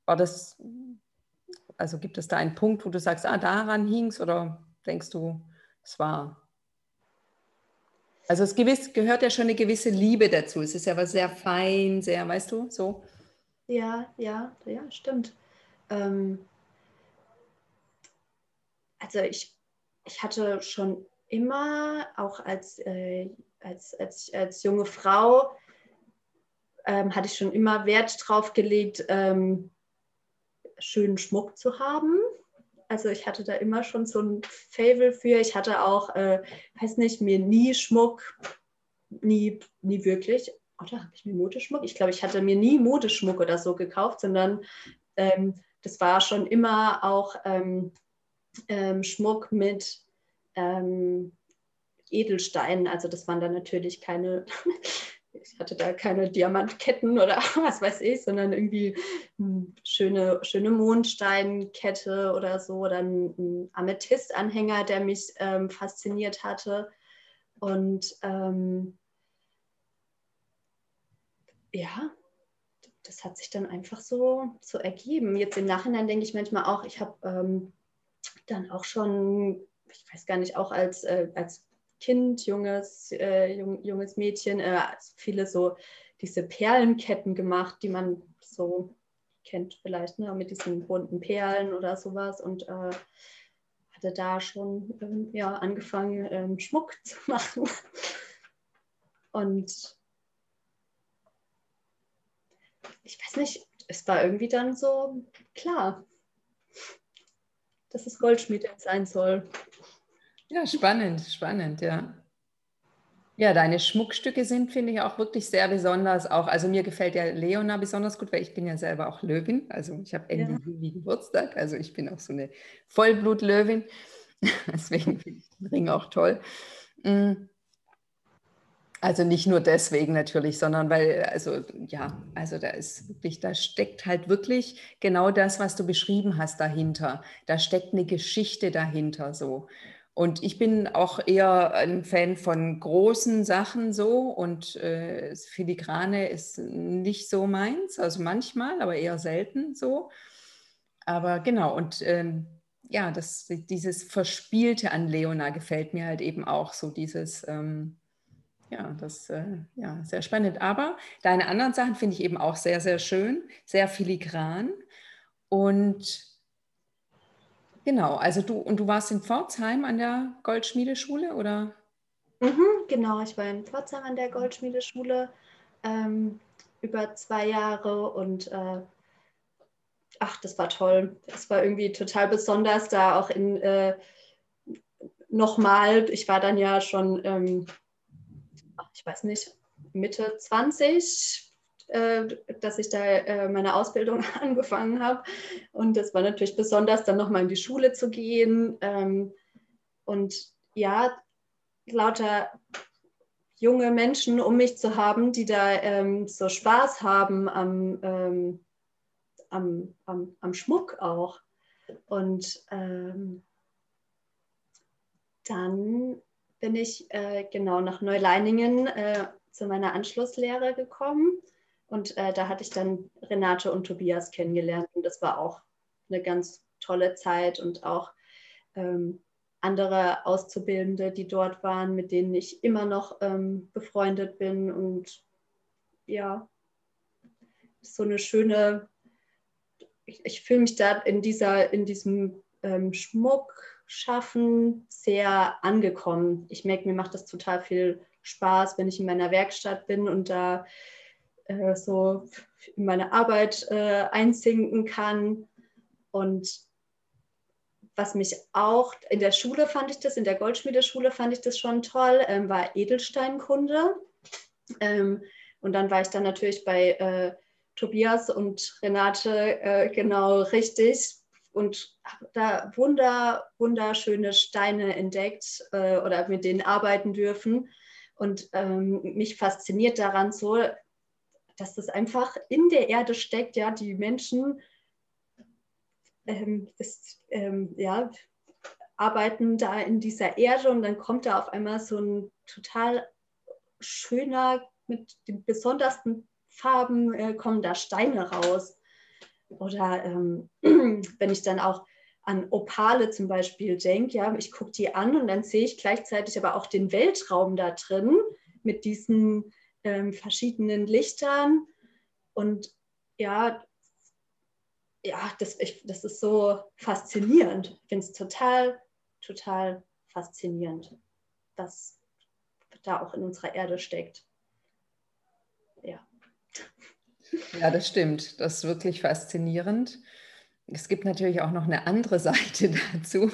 war das, also gibt es da einen Punkt, wo du sagst, ah, daran hing es oder denkst du, es war. Also es gewiss, gehört ja schon eine gewisse Liebe dazu. Es ist ja was sehr fein, sehr, weißt du, so. Ja, ja, ja, stimmt. Ähm, also ich, ich hatte schon immer, auch als, äh, als, als, als junge Frau, ähm, hatte ich schon immer Wert drauf gelegt, ähm, schönen Schmuck zu haben. Also ich hatte da immer schon so ein Fable für. Ich hatte auch, äh, weiß nicht, mir nie Schmuck, nie, nie wirklich. Oder habe ich mir Modeschmuck? Ich glaube, ich hatte mir nie Modeschmuck oder so gekauft, sondern ähm, das war schon immer auch ähm, ähm, Schmuck mit ähm, Edelsteinen. Also das waren dann natürlich keine (laughs) ich hatte da keine Diamantketten oder (laughs) was weiß ich, sondern irgendwie eine schöne, schöne Mondsteinkette oder so oder ein Amethystanhänger, der mich ähm, fasziniert hatte. Und ähm, ja, das hat sich dann einfach so, so ergeben. Jetzt im Nachhinein denke ich manchmal auch, ich habe ähm, dann auch schon, ich weiß gar nicht, auch als, äh, als Kind, junges, äh, jung, junges Mädchen, äh, viele so diese Perlenketten gemacht, die man so kennt vielleicht, ne, mit diesen bunten Perlen oder sowas und äh, hatte da schon ähm, ja, angefangen, ähm, Schmuck (laughs) zu machen. Und ich weiß nicht, es war irgendwie dann so klar, dass es Goldschmied sein soll. Ja, spannend, spannend, ja. Ja, deine Schmuckstücke sind, finde ich, auch wirklich sehr besonders. Auch, also mir gefällt ja Leona besonders gut, weil ich bin ja selber auch Löwin. Also ich habe Ende ja. Juli Geburtstag. Also ich bin auch so eine Vollblutlöwin. (laughs) Deswegen finde ich den Ring auch toll. Mm. Also nicht nur deswegen natürlich, sondern weil, also ja, also da ist wirklich, da steckt halt wirklich genau das, was du beschrieben hast dahinter. Da steckt eine Geschichte dahinter so. Und ich bin auch eher ein Fan von großen Sachen so und äh, Filigrane ist nicht so meins, also manchmal, aber eher selten so. Aber genau, und ähm, ja, das, dieses Verspielte an Leona gefällt mir halt eben auch so, dieses, ähm, ja, das, äh, ja, sehr spannend. Aber deine anderen Sachen finde ich eben auch sehr, sehr schön, sehr filigran und Genau, also du und du warst in Pforzheim an der Goldschmiedeschule oder? Mhm, genau, ich war in Pforzheim an der Goldschmiedeschule ähm, über zwei Jahre und äh, ach, das war toll. Das war irgendwie total besonders, da auch in äh, nochmal, ich war dann ja schon, ähm, ich weiß nicht, Mitte 20, äh, dass ich da äh, meine Ausbildung (laughs) angefangen habe. Und das war natürlich besonders, dann nochmal in die Schule zu gehen. Ähm, und ja, lauter junge Menschen um mich zu haben, die da ähm, so Spaß haben am, ähm, am, am, am, Schmuck auch. Und dann bin ich äh, genau nach Neuleiningen äh, zu meiner Anschlusslehre gekommen und äh, da hatte ich dann Renate und Tobias kennengelernt und das war auch eine ganz tolle Zeit und auch ähm, andere Auszubildende, die dort waren, mit denen ich immer noch ähm, befreundet bin und ja, so eine schöne, ich, ich fühle mich da in, dieser, in diesem ähm, Schmuck schaffen sehr angekommen. Ich merke, mir macht das total viel Spaß, wenn ich in meiner Werkstatt bin und da äh, so in meine Arbeit äh, einsinken kann. Und was mich auch in der Schule fand ich das, in der Goldschmiedeschule fand ich das schon toll, ähm, war Edelsteinkunde. Ähm, und dann war ich dann natürlich bei äh, Tobias und Renate äh, genau richtig und habe da wunder, wunderschöne Steine entdeckt äh, oder mit denen arbeiten dürfen. Und ähm, mich fasziniert daran so, dass das einfach in der Erde steckt, ja, die Menschen ähm, ist, ähm, ja, arbeiten da in dieser Erde und dann kommt da auf einmal so ein total schöner, mit den besondersten Farben äh, kommen da Steine raus. Oder ähm, (clears throat) wenn ich dann auch an Opale zum Beispiel denke, ja, ich gucke die an und dann sehe ich gleichzeitig aber auch den Weltraum da drin mit diesen ähm, verschiedenen Lichtern. Und ja, ja, das, ich, das ist so faszinierend. Ich finde es total, total faszinierend, was da auch in unserer Erde steckt. Ja. Ja, das stimmt. Das ist wirklich faszinierend. Es gibt natürlich auch noch eine andere Seite (laughs) dazu.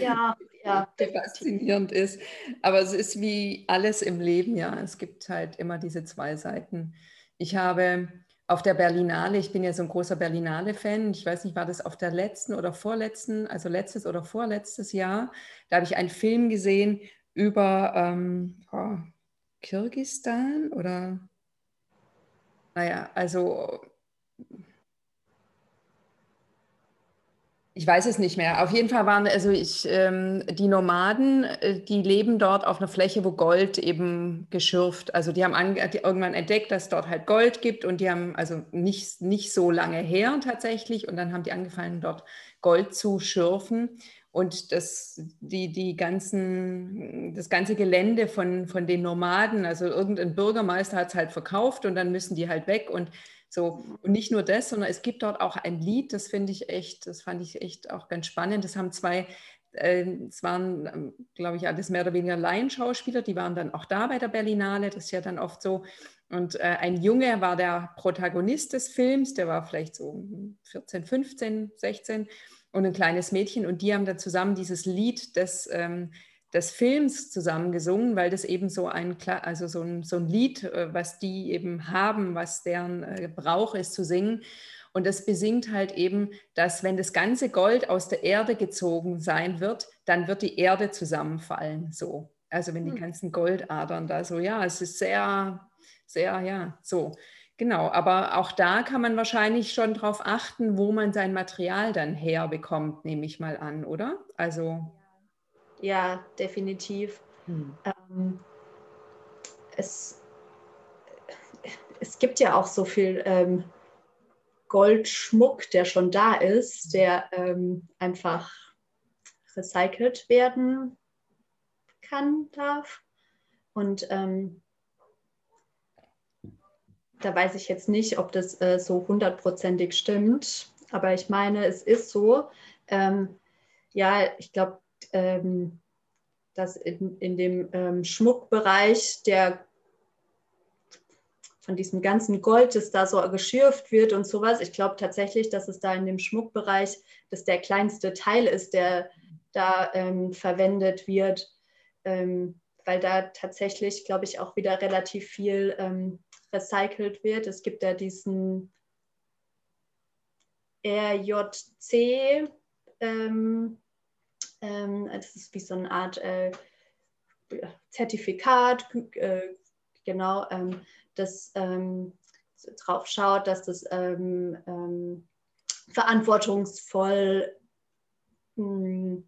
Ja, ja, der faszinierend ist. Aber es ist wie alles im Leben, ja. Es gibt halt immer diese zwei Seiten. Ich habe auf der Berlinale, ich bin ja so ein großer Berlinale-Fan, ich weiß nicht, war das auf der letzten oder vorletzten, also letztes oder vorletztes Jahr, da habe ich einen Film gesehen über ähm, oh, Kirgistan oder, naja, also Ich weiß es nicht mehr. Auf jeden Fall waren also ich, ähm, die Nomaden, äh, die leben dort auf einer Fläche, wo Gold eben geschürft. Also die haben an, die irgendwann entdeckt, dass es dort halt Gold gibt und die haben also nicht, nicht so lange her tatsächlich und dann haben die angefangen, dort Gold zu schürfen. Und das, die, die ganzen, das ganze Gelände von, von den Nomaden, also irgendein Bürgermeister hat es halt verkauft und dann müssen die halt weg. Und so, und nicht nur das, sondern es gibt dort auch ein Lied, das finde ich echt, das fand ich echt auch ganz spannend. Das haben zwei, äh, es waren, ähm, glaube ich, alles mehr oder weniger Laienschauspieler, die waren dann auch da bei der Berlinale, das ist ja dann oft so. Und äh, ein Junge war der Protagonist des Films, der war vielleicht so 14, 15, 16 und ein kleines Mädchen und die haben dann zusammen dieses Lied des, ähm, des Films zusammen gesungen, weil das eben so ein, also so ein, so ein Lied, äh, was die eben haben, was deren äh, Brauch ist zu singen. Und das besingt halt eben, dass wenn das ganze Gold aus der Erde gezogen sein wird, dann wird die Erde zusammenfallen. So. Also wenn die hm. ganzen Goldadern da so, ja, es ist sehr, sehr, ja, so. Genau, aber auch da kann man wahrscheinlich schon darauf achten, wo man sein Material dann herbekommt, nehme ich mal an, oder? Also. Ja, definitiv. Hm. Ähm, es, es gibt ja auch so viel ähm, Goldschmuck, der schon da ist, der ähm, einfach recycelt werden kann, darf. Und ähm, da weiß ich jetzt nicht, ob das äh, so hundertprozentig stimmt, aber ich meine, es ist so. Ähm, ja, ich glaube, ähm, dass in, in dem ähm, Schmuckbereich der von diesem ganzen Gold, das da so geschürft wird und sowas. Ich glaube tatsächlich, dass es da in dem Schmuckbereich, dass der kleinste Teil ist, der da ähm, verwendet wird, ähm, weil da tatsächlich, glaube ich, auch wieder relativ viel ähm, recycelt wird. Es gibt ja diesen RJC, ähm, ähm, das ist wie so eine Art äh, Zertifikat, äh, genau, ähm, das ähm, drauf schaut, dass das ähm, ähm, verantwortungsvoll mh,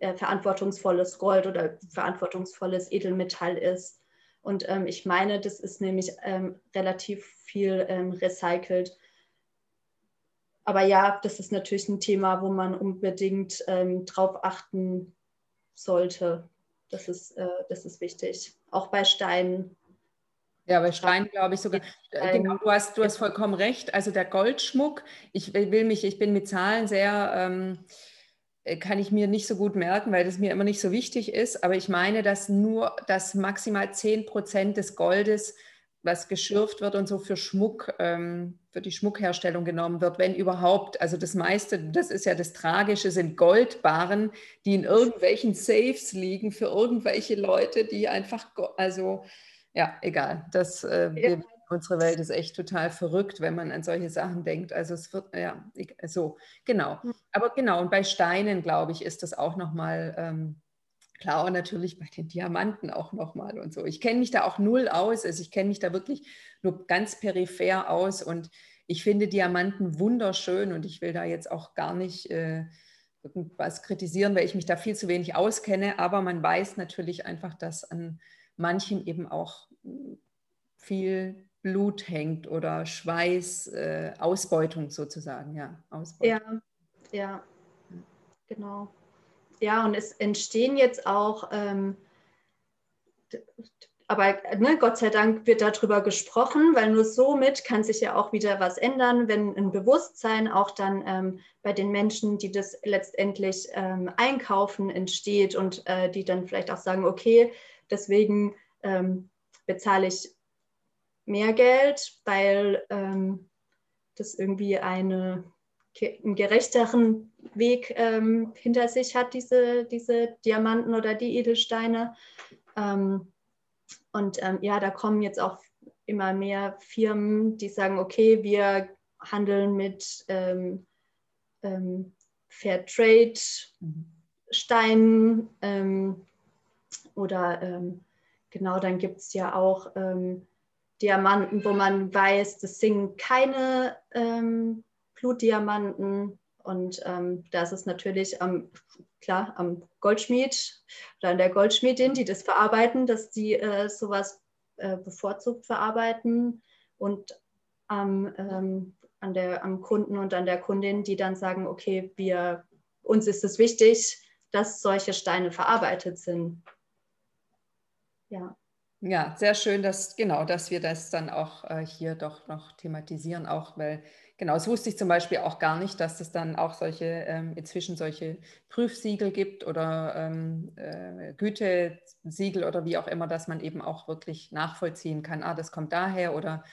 äh, verantwortungsvolles Gold oder verantwortungsvolles Edelmetall ist. Und ähm, ich meine, das ist nämlich ähm, relativ viel ähm, recycelt. Aber ja, das ist natürlich ein Thema, wo man unbedingt ähm, drauf achten sollte. Das ist, äh, das ist wichtig. Auch bei Steinen. Ja, bei Stein glaube ich sogar. Äh, genau, du hast, du hast vollkommen recht. Also der Goldschmuck, ich will mich, ich bin mit Zahlen sehr, ähm, äh, kann ich mir nicht so gut merken, weil das mir immer nicht so wichtig ist. Aber ich meine, dass nur, dass maximal 10 Prozent des Goldes, was geschürft wird und so für Schmuck, ähm, für die Schmuckherstellung genommen wird, wenn überhaupt. Also das meiste, das ist ja das Tragische, sind Goldbarren, die in irgendwelchen Safes liegen für irgendwelche Leute, die einfach, also ja, egal. Das, äh, wir, unsere Welt ist echt total verrückt, wenn man an solche Sachen denkt. Also es wird, ja, so, genau. Hm. Aber genau, und bei Steinen, glaube ich, ist das auch nochmal ähm, klar und natürlich bei den Diamanten auch nochmal und so. Ich kenne mich da auch null aus, also ich kenne mich da wirklich nur ganz peripher aus und ich finde Diamanten wunderschön und ich will da jetzt auch gar nicht äh, irgendwas kritisieren, weil ich mich da viel zu wenig auskenne, aber man weiß natürlich einfach, dass an manchen eben auch viel Blut hängt oder Schweiß, äh, Ausbeutung sozusagen, ja. Ausbeutung. Ja, ja, genau. Ja, und es entstehen jetzt auch, ähm, aber ne, Gott sei Dank wird darüber gesprochen, weil nur somit kann sich ja auch wieder was ändern, wenn ein Bewusstsein auch dann ähm, bei den Menschen, die das letztendlich ähm, einkaufen, entsteht und äh, die dann vielleicht auch sagen, okay, deswegen ähm, bezahle ich mehr Geld, weil ähm, das irgendwie eine, einen gerechteren Weg ähm, hinter sich hat, diese, diese Diamanten oder die Edelsteine. Ähm, und ähm, ja, da kommen jetzt auch immer mehr Firmen, die sagen, okay, wir handeln mit ähm, ähm, Fair Trade Steinen oder genau, dann gibt es ja auch ähm, Diamanten, wo man weiß, das sind keine ähm, Blutdiamanten. Und ähm, da ist es natürlich am, klar am Goldschmied oder an der Goldschmiedin, die das verarbeiten, dass die äh, sowas äh, bevorzugt verarbeiten und am, ähm, an der, am Kunden und an der Kundin, die dann sagen, okay, wir, uns ist es wichtig, dass solche Steine verarbeitet sind. Ja. Ja, sehr schön, dass genau, dass wir das dann auch äh, hier doch noch thematisieren, auch weil genau, das wusste ich zum Beispiel auch gar nicht, dass es dann auch solche ähm, inzwischen solche Prüfsiegel gibt oder ähm, äh, Gütesiegel oder wie auch immer, dass man eben auch wirklich nachvollziehen kann, ah, das kommt daher oder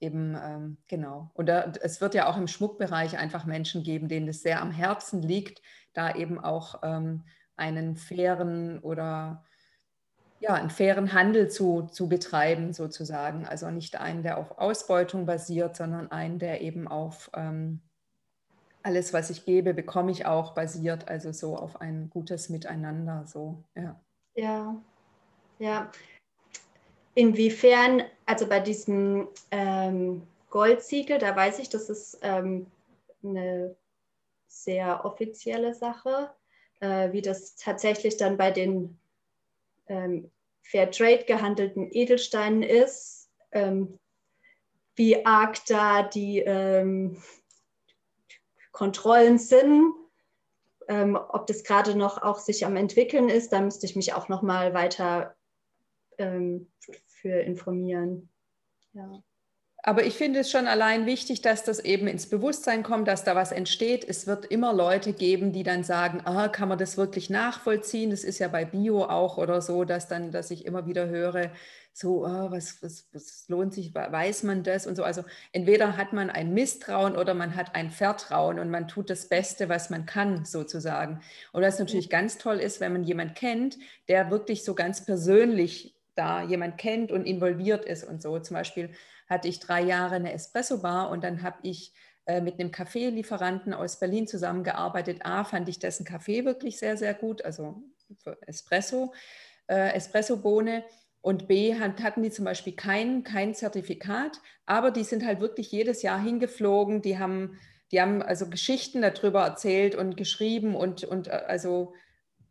eben ähm, genau. Und da, es wird ja auch im Schmuckbereich einfach Menschen geben, denen es sehr am Herzen liegt, da eben auch ähm, einen fairen oder ja, einen fairen Handel zu, zu betreiben, sozusagen. Also nicht einen, der auf Ausbeutung basiert, sondern einen, der eben auf ähm, alles, was ich gebe, bekomme ich auch basiert, also so auf ein gutes Miteinander. So, ja. Ja, ja. Inwiefern, also bei diesem ähm, Goldsiegel, da weiß ich, das ist ähm, eine sehr offizielle Sache, äh, wie das tatsächlich dann bei den ähm, Fair Trade gehandelten Edelsteinen ist, ähm, wie arg da die ähm, Kontrollen sind, ähm, ob das gerade noch auch sich am entwickeln ist, da müsste ich mich auch noch mal weiter ähm, für informieren. Ja. Aber ich finde es schon allein wichtig, dass das eben ins Bewusstsein kommt, dass da was entsteht. Es wird immer Leute geben, die dann sagen, ah, kann man das wirklich nachvollziehen? Das ist ja bei Bio auch oder so, dass dann, dass ich immer wieder höre, so, oh, was, was, was lohnt sich, weiß man das und so. Also entweder hat man ein Misstrauen oder man hat ein Vertrauen und man tut das Beste, was man kann, sozusagen. Und was natürlich ganz toll ist, wenn man jemanden kennt, der wirklich so ganz persönlich da jemand kennt und involviert ist und so. Zum Beispiel hatte ich drei Jahre eine Espresso-Bar und dann habe ich äh, mit einem Kaffeelieferanten aus Berlin zusammengearbeitet. A, fand ich dessen Kaffee wirklich sehr, sehr gut, also Espresso, äh, Espresso-Bohne. Und B, hatten die zum Beispiel kein, kein Zertifikat, aber die sind halt wirklich jedes Jahr hingeflogen. Die haben, die haben also Geschichten darüber erzählt und geschrieben und, und äh, also,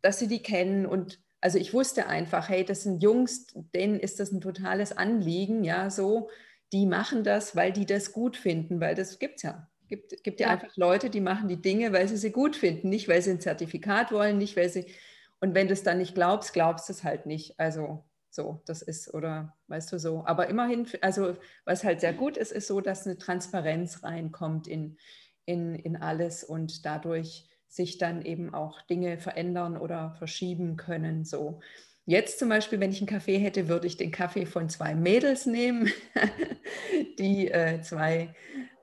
dass sie die kennen. Und also ich wusste einfach, hey, das sind Jungs, denen ist das ein totales Anliegen, ja, so die machen das, weil die das gut finden, weil das gibt es ja. Es gibt, gibt ja, ja, einfach Leute, die machen die Dinge, weil sie sie gut finden, nicht weil sie ein Zertifikat wollen, nicht weil sie. Und wenn du es dann nicht glaubst, glaubst du es halt nicht. Also so, das ist, oder weißt du so. Aber immerhin, also was halt sehr gut ist, ist so, dass eine Transparenz reinkommt in, in, in alles und dadurch sich dann eben auch Dinge verändern oder verschieben können. So. Jetzt zum Beispiel, wenn ich einen Kaffee hätte, würde ich den Kaffee von zwei Mädels nehmen, (laughs) die äh, zwei,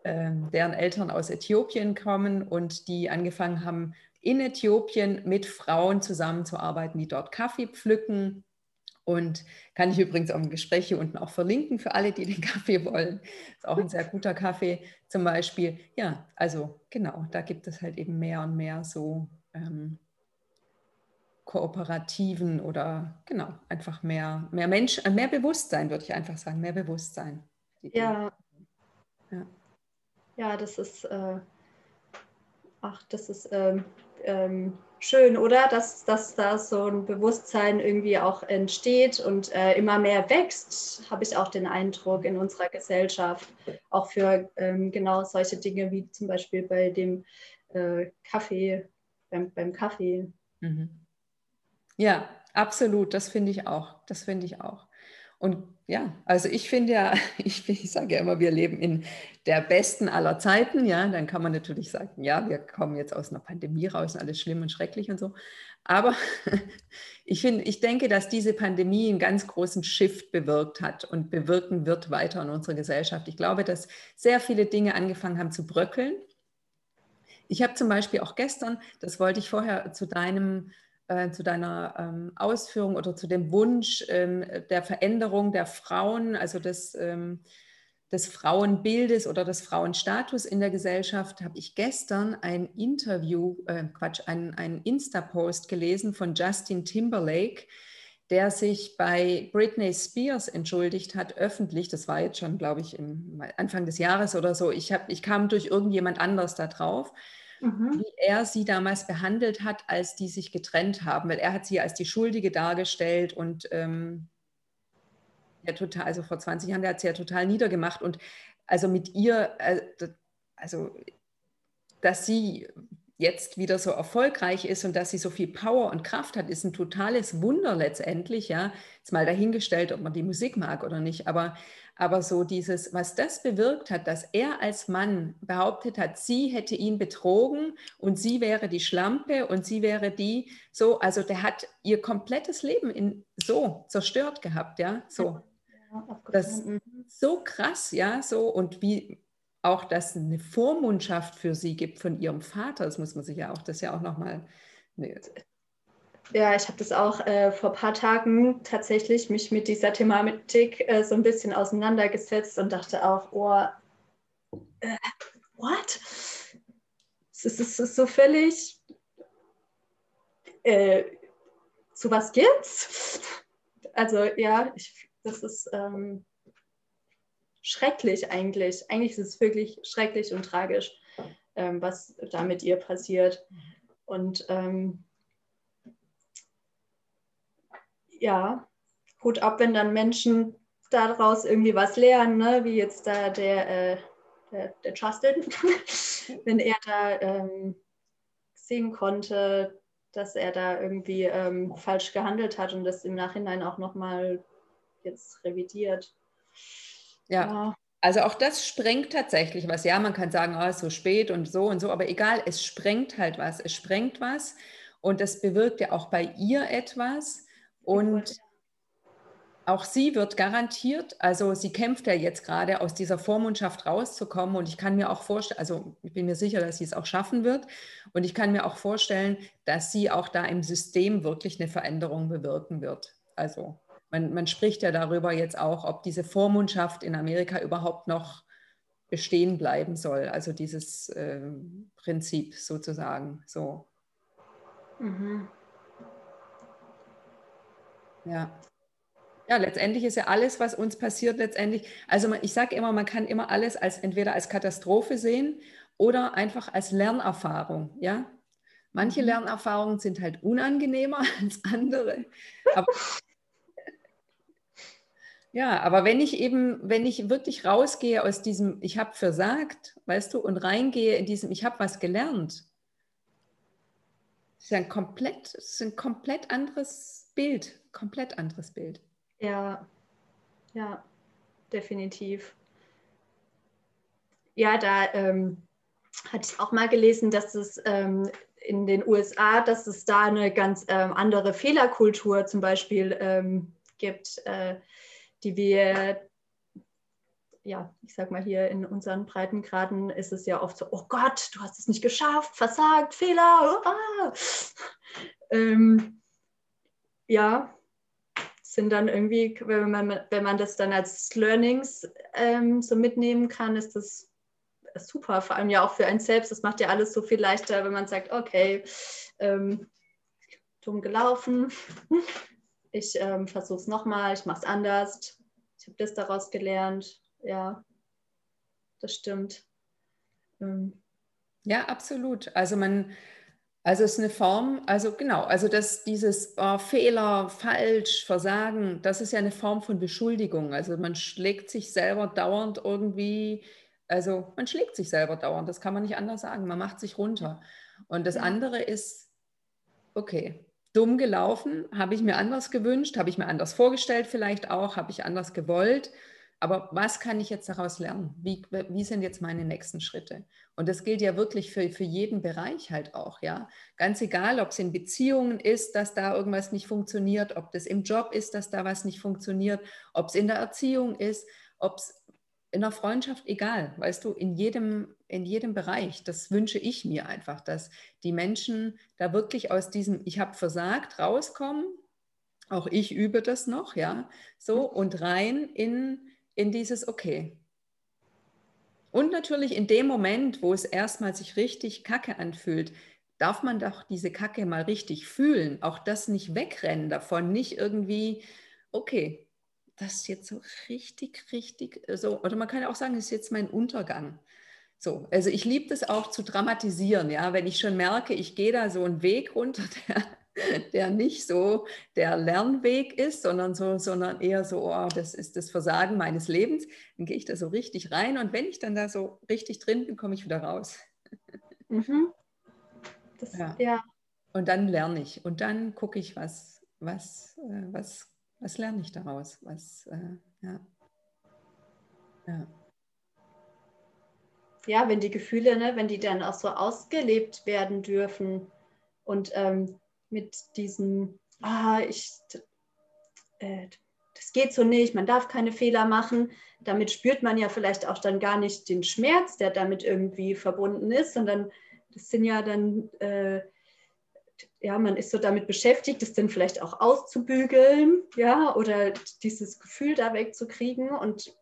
äh, deren Eltern aus Äthiopien kommen und die angefangen haben, in Äthiopien mit Frauen zusammenzuarbeiten, die dort Kaffee pflücken. Und kann ich übrigens auch im Gespräch hier unten auch verlinken für alle, die den (laughs) Kaffee wollen. Ist auch ein sehr guter Kaffee zum Beispiel. Ja, also genau, da gibt es halt eben mehr und mehr so ähm, kooperativen oder genau, einfach mehr, mehr Mensch, äh, mehr Bewusstsein, würde ich einfach sagen, mehr Bewusstsein. Ja. ja. Ja, das ist, äh, ach, das ist ähm, ähm, schön, oder? Dass, dass da so ein Bewusstsein irgendwie auch entsteht und äh, immer mehr wächst, habe ich auch den Eindruck in unserer Gesellschaft. Auch für ähm, genau solche Dinge wie zum Beispiel bei dem äh, Kaffee, beim, beim Kaffee. Mhm. Ja, absolut. Das finde ich auch. Das finde ich auch. Und ja, also ich finde ja, (laughs) ich, ich sage ja immer, wir leben in der besten aller Zeiten. Ja, dann kann man natürlich sagen, ja, wir kommen jetzt aus einer Pandemie raus und alles schlimm und schrecklich und so. Aber (laughs) ich finde, ich denke, dass diese Pandemie einen ganz großen Shift bewirkt hat und bewirken wird weiter in unserer Gesellschaft. Ich glaube, dass sehr viele Dinge angefangen haben zu bröckeln. Ich habe zum Beispiel auch gestern, das wollte ich vorher zu deinem äh, zu deiner ähm, Ausführung oder zu dem Wunsch ähm, der Veränderung der Frauen, also des, ähm, des Frauenbildes oder des Frauenstatus in der Gesellschaft, habe ich gestern ein Interview, äh, Quatsch, einen, einen Insta-Post gelesen von Justin Timberlake, der sich bei Britney Spears entschuldigt hat, öffentlich. Das war jetzt schon, glaube ich, im Anfang des Jahres oder so. Ich, hab, ich kam durch irgendjemand anders da drauf mhm. wie er sie damals behandelt hat, als die sich getrennt haben, weil er hat sie als die Schuldige dargestellt und ähm, ja, total, also vor 20 Jahren, der hat sie ja total niedergemacht und also mit ihr, äh, also dass sie jetzt wieder so erfolgreich ist und dass sie so viel Power und Kraft hat, ist ein totales Wunder letztendlich, ja. Jetzt mal dahingestellt, ob man die Musik mag oder nicht, aber aber so dieses, was das bewirkt hat, dass er als Mann behauptet hat, sie hätte ihn betrogen und sie wäre die Schlampe und sie wäre die, so, also der hat ihr komplettes Leben in, so zerstört gehabt, ja, so. Ja, das mhm. so krass, ja, so und wie auch, dass eine Vormundschaft für sie gibt von ihrem Vater, das muss man sich ja auch, das ja auch nochmal, ne, Ja, ich habe das auch äh, vor ein paar Tagen tatsächlich mich mit dieser Thematik äh, so ein bisschen auseinandergesetzt und dachte auch, oh, äh, what? Es ist, es ist so völlig, äh, so was gibt's? Also ja, ich, das ist ähm, schrecklich eigentlich. Eigentlich ist es wirklich schrecklich und tragisch, ähm, was da mit ihr passiert. Und ähm, ja, Hut ab, wenn dann Menschen daraus irgendwie was lernen, ne? wie jetzt da der, äh, der, der, Justin, (laughs) wenn er da ähm, sehen konnte, dass er da irgendwie ähm, falsch gehandelt hat und das im Nachhinein auch nochmal jetzt revidiert. Ja. ja. Also auch das sprengt tatsächlich was. Ja, man kann sagen, oh, ist so spät und so und so, aber egal, es sprengt halt was. Es sprengt was und das bewirkt ja auch bei ihr etwas. Und auch sie wird garantiert, also sie kämpft ja jetzt gerade aus dieser Vormundschaft rauszukommen und ich kann mir auch vorstellen, also ich bin mir sicher, dass sie es auch schaffen wird und ich kann mir auch vorstellen, dass sie auch da im System wirklich eine Veränderung bewirken wird. Also man, man spricht ja darüber jetzt auch, ob diese Vormundschaft in Amerika überhaupt noch bestehen bleiben soll, also dieses äh, Prinzip sozusagen so. Mhm. Ja. Ja, letztendlich ist ja alles, was uns passiert, letztendlich, also ich sage immer, man kann immer alles als entweder als Katastrophe sehen oder einfach als Lernerfahrung, ja. Manche mhm. Lernerfahrungen sind halt unangenehmer (laughs) als andere. Aber, ja, aber wenn ich eben, wenn ich wirklich rausgehe aus diesem, ich habe versagt, weißt du, und reingehe in diesem, ich habe was gelernt, ist ja ein komplett, ist ein komplett anderes Bild komplett anderes Bild. Ja, ja, definitiv. Ja, da ähm, hatte ich auch mal gelesen, dass es ähm, in den USA, dass es da eine ganz ähm, andere Fehlerkultur zum Beispiel ähm, gibt, äh, die wir, ja, ich sag mal hier in unseren Breitengraden ist es ja oft so, oh Gott, du hast es nicht geschafft, versagt, Fehler. Ah. Ähm, ja, sind dann irgendwie, wenn man, wenn man das dann als Learnings ähm, so mitnehmen kann, ist das super, vor allem ja auch für einen selbst. Das macht ja alles so viel leichter, wenn man sagt, okay, ähm, dumm gelaufen, ich ähm, versuche es nochmal, ich mache es anders, ich habe das daraus gelernt. Ja, das stimmt. Ähm. Ja, absolut. Also man, also es ist eine Form, also genau, also dass dieses oh, Fehler, falsch, Versagen, das ist ja eine Form von Beschuldigung. Also man schlägt sich selber dauernd irgendwie, also man schlägt sich selber dauernd, das kann man nicht anders sagen, man macht sich runter. Und das andere ist, okay, dumm gelaufen, habe ich mir anders gewünscht, habe ich mir anders vorgestellt vielleicht auch, habe ich anders gewollt. Aber was kann ich jetzt daraus lernen? Wie, wie sind jetzt meine nächsten Schritte? Und das gilt ja wirklich für, für jeden Bereich halt auch, ja. Ganz egal, ob es in Beziehungen ist, dass da irgendwas nicht funktioniert, ob das im Job ist, dass da was nicht funktioniert, ob es in der Erziehung ist, ob es in der Freundschaft, egal, weißt du, in jedem, in jedem Bereich. Das wünsche ich mir einfach, dass die Menschen da wirklich aus diesem Ich habe versagt rauskommen. Auch ich übe das noch, ja, so und rein in in dieses Okay. Und natürlich in dem Moment, wo es erstmal sich richtig kacke anfühlt, darf man doch diese Kacke mal richtig fühlen. Auch das nicht wegrennen davon, nicht irgendwie, okay, das ist jetzt so richtig, richtig so. Oder man kann auch sagen, das ist jetzt mein Untergang. So, also ich liebe das auch zu dramatisieren, ja, wenn ich schon merke, ich gehe da so einen Weg runter, (laughs) der der nicht so der Lernweg ist, sondern, so, sondern eher so, oh, das ist das Versagen meines Lebens, dann gehe ich da so richtig rein und wenn ich dann da so richtig drin bin, komme ich wieder raus. Mhm. Das, ja. ja. Und dann lerne ich und dann gucke ich, was, was, äh, was, was lerne ich daraus? Was, äh, ja. ja. Ja, wenn die Gefühle, ne, wenn die dann auch so ausgelebt werden dürfen und ähm, mit diesem, ah, ich, äh, das geht so nicht, man darf keine Fehler machen. Damit spürt man ja vielleicht auch dann gar nicht den Schmerz, der damit irgendwie verbunden ist, sondern das sind ja dann, äh, ja, man ist so damit beschäftigt, es dann vielleicht auch auszubügeln, ja, oder dieses Gefühl da wegzukriegen und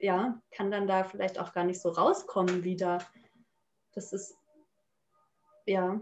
ja, kann dann da vielleicht auch gar nicht so rauskommen wieder. Das ist, ja.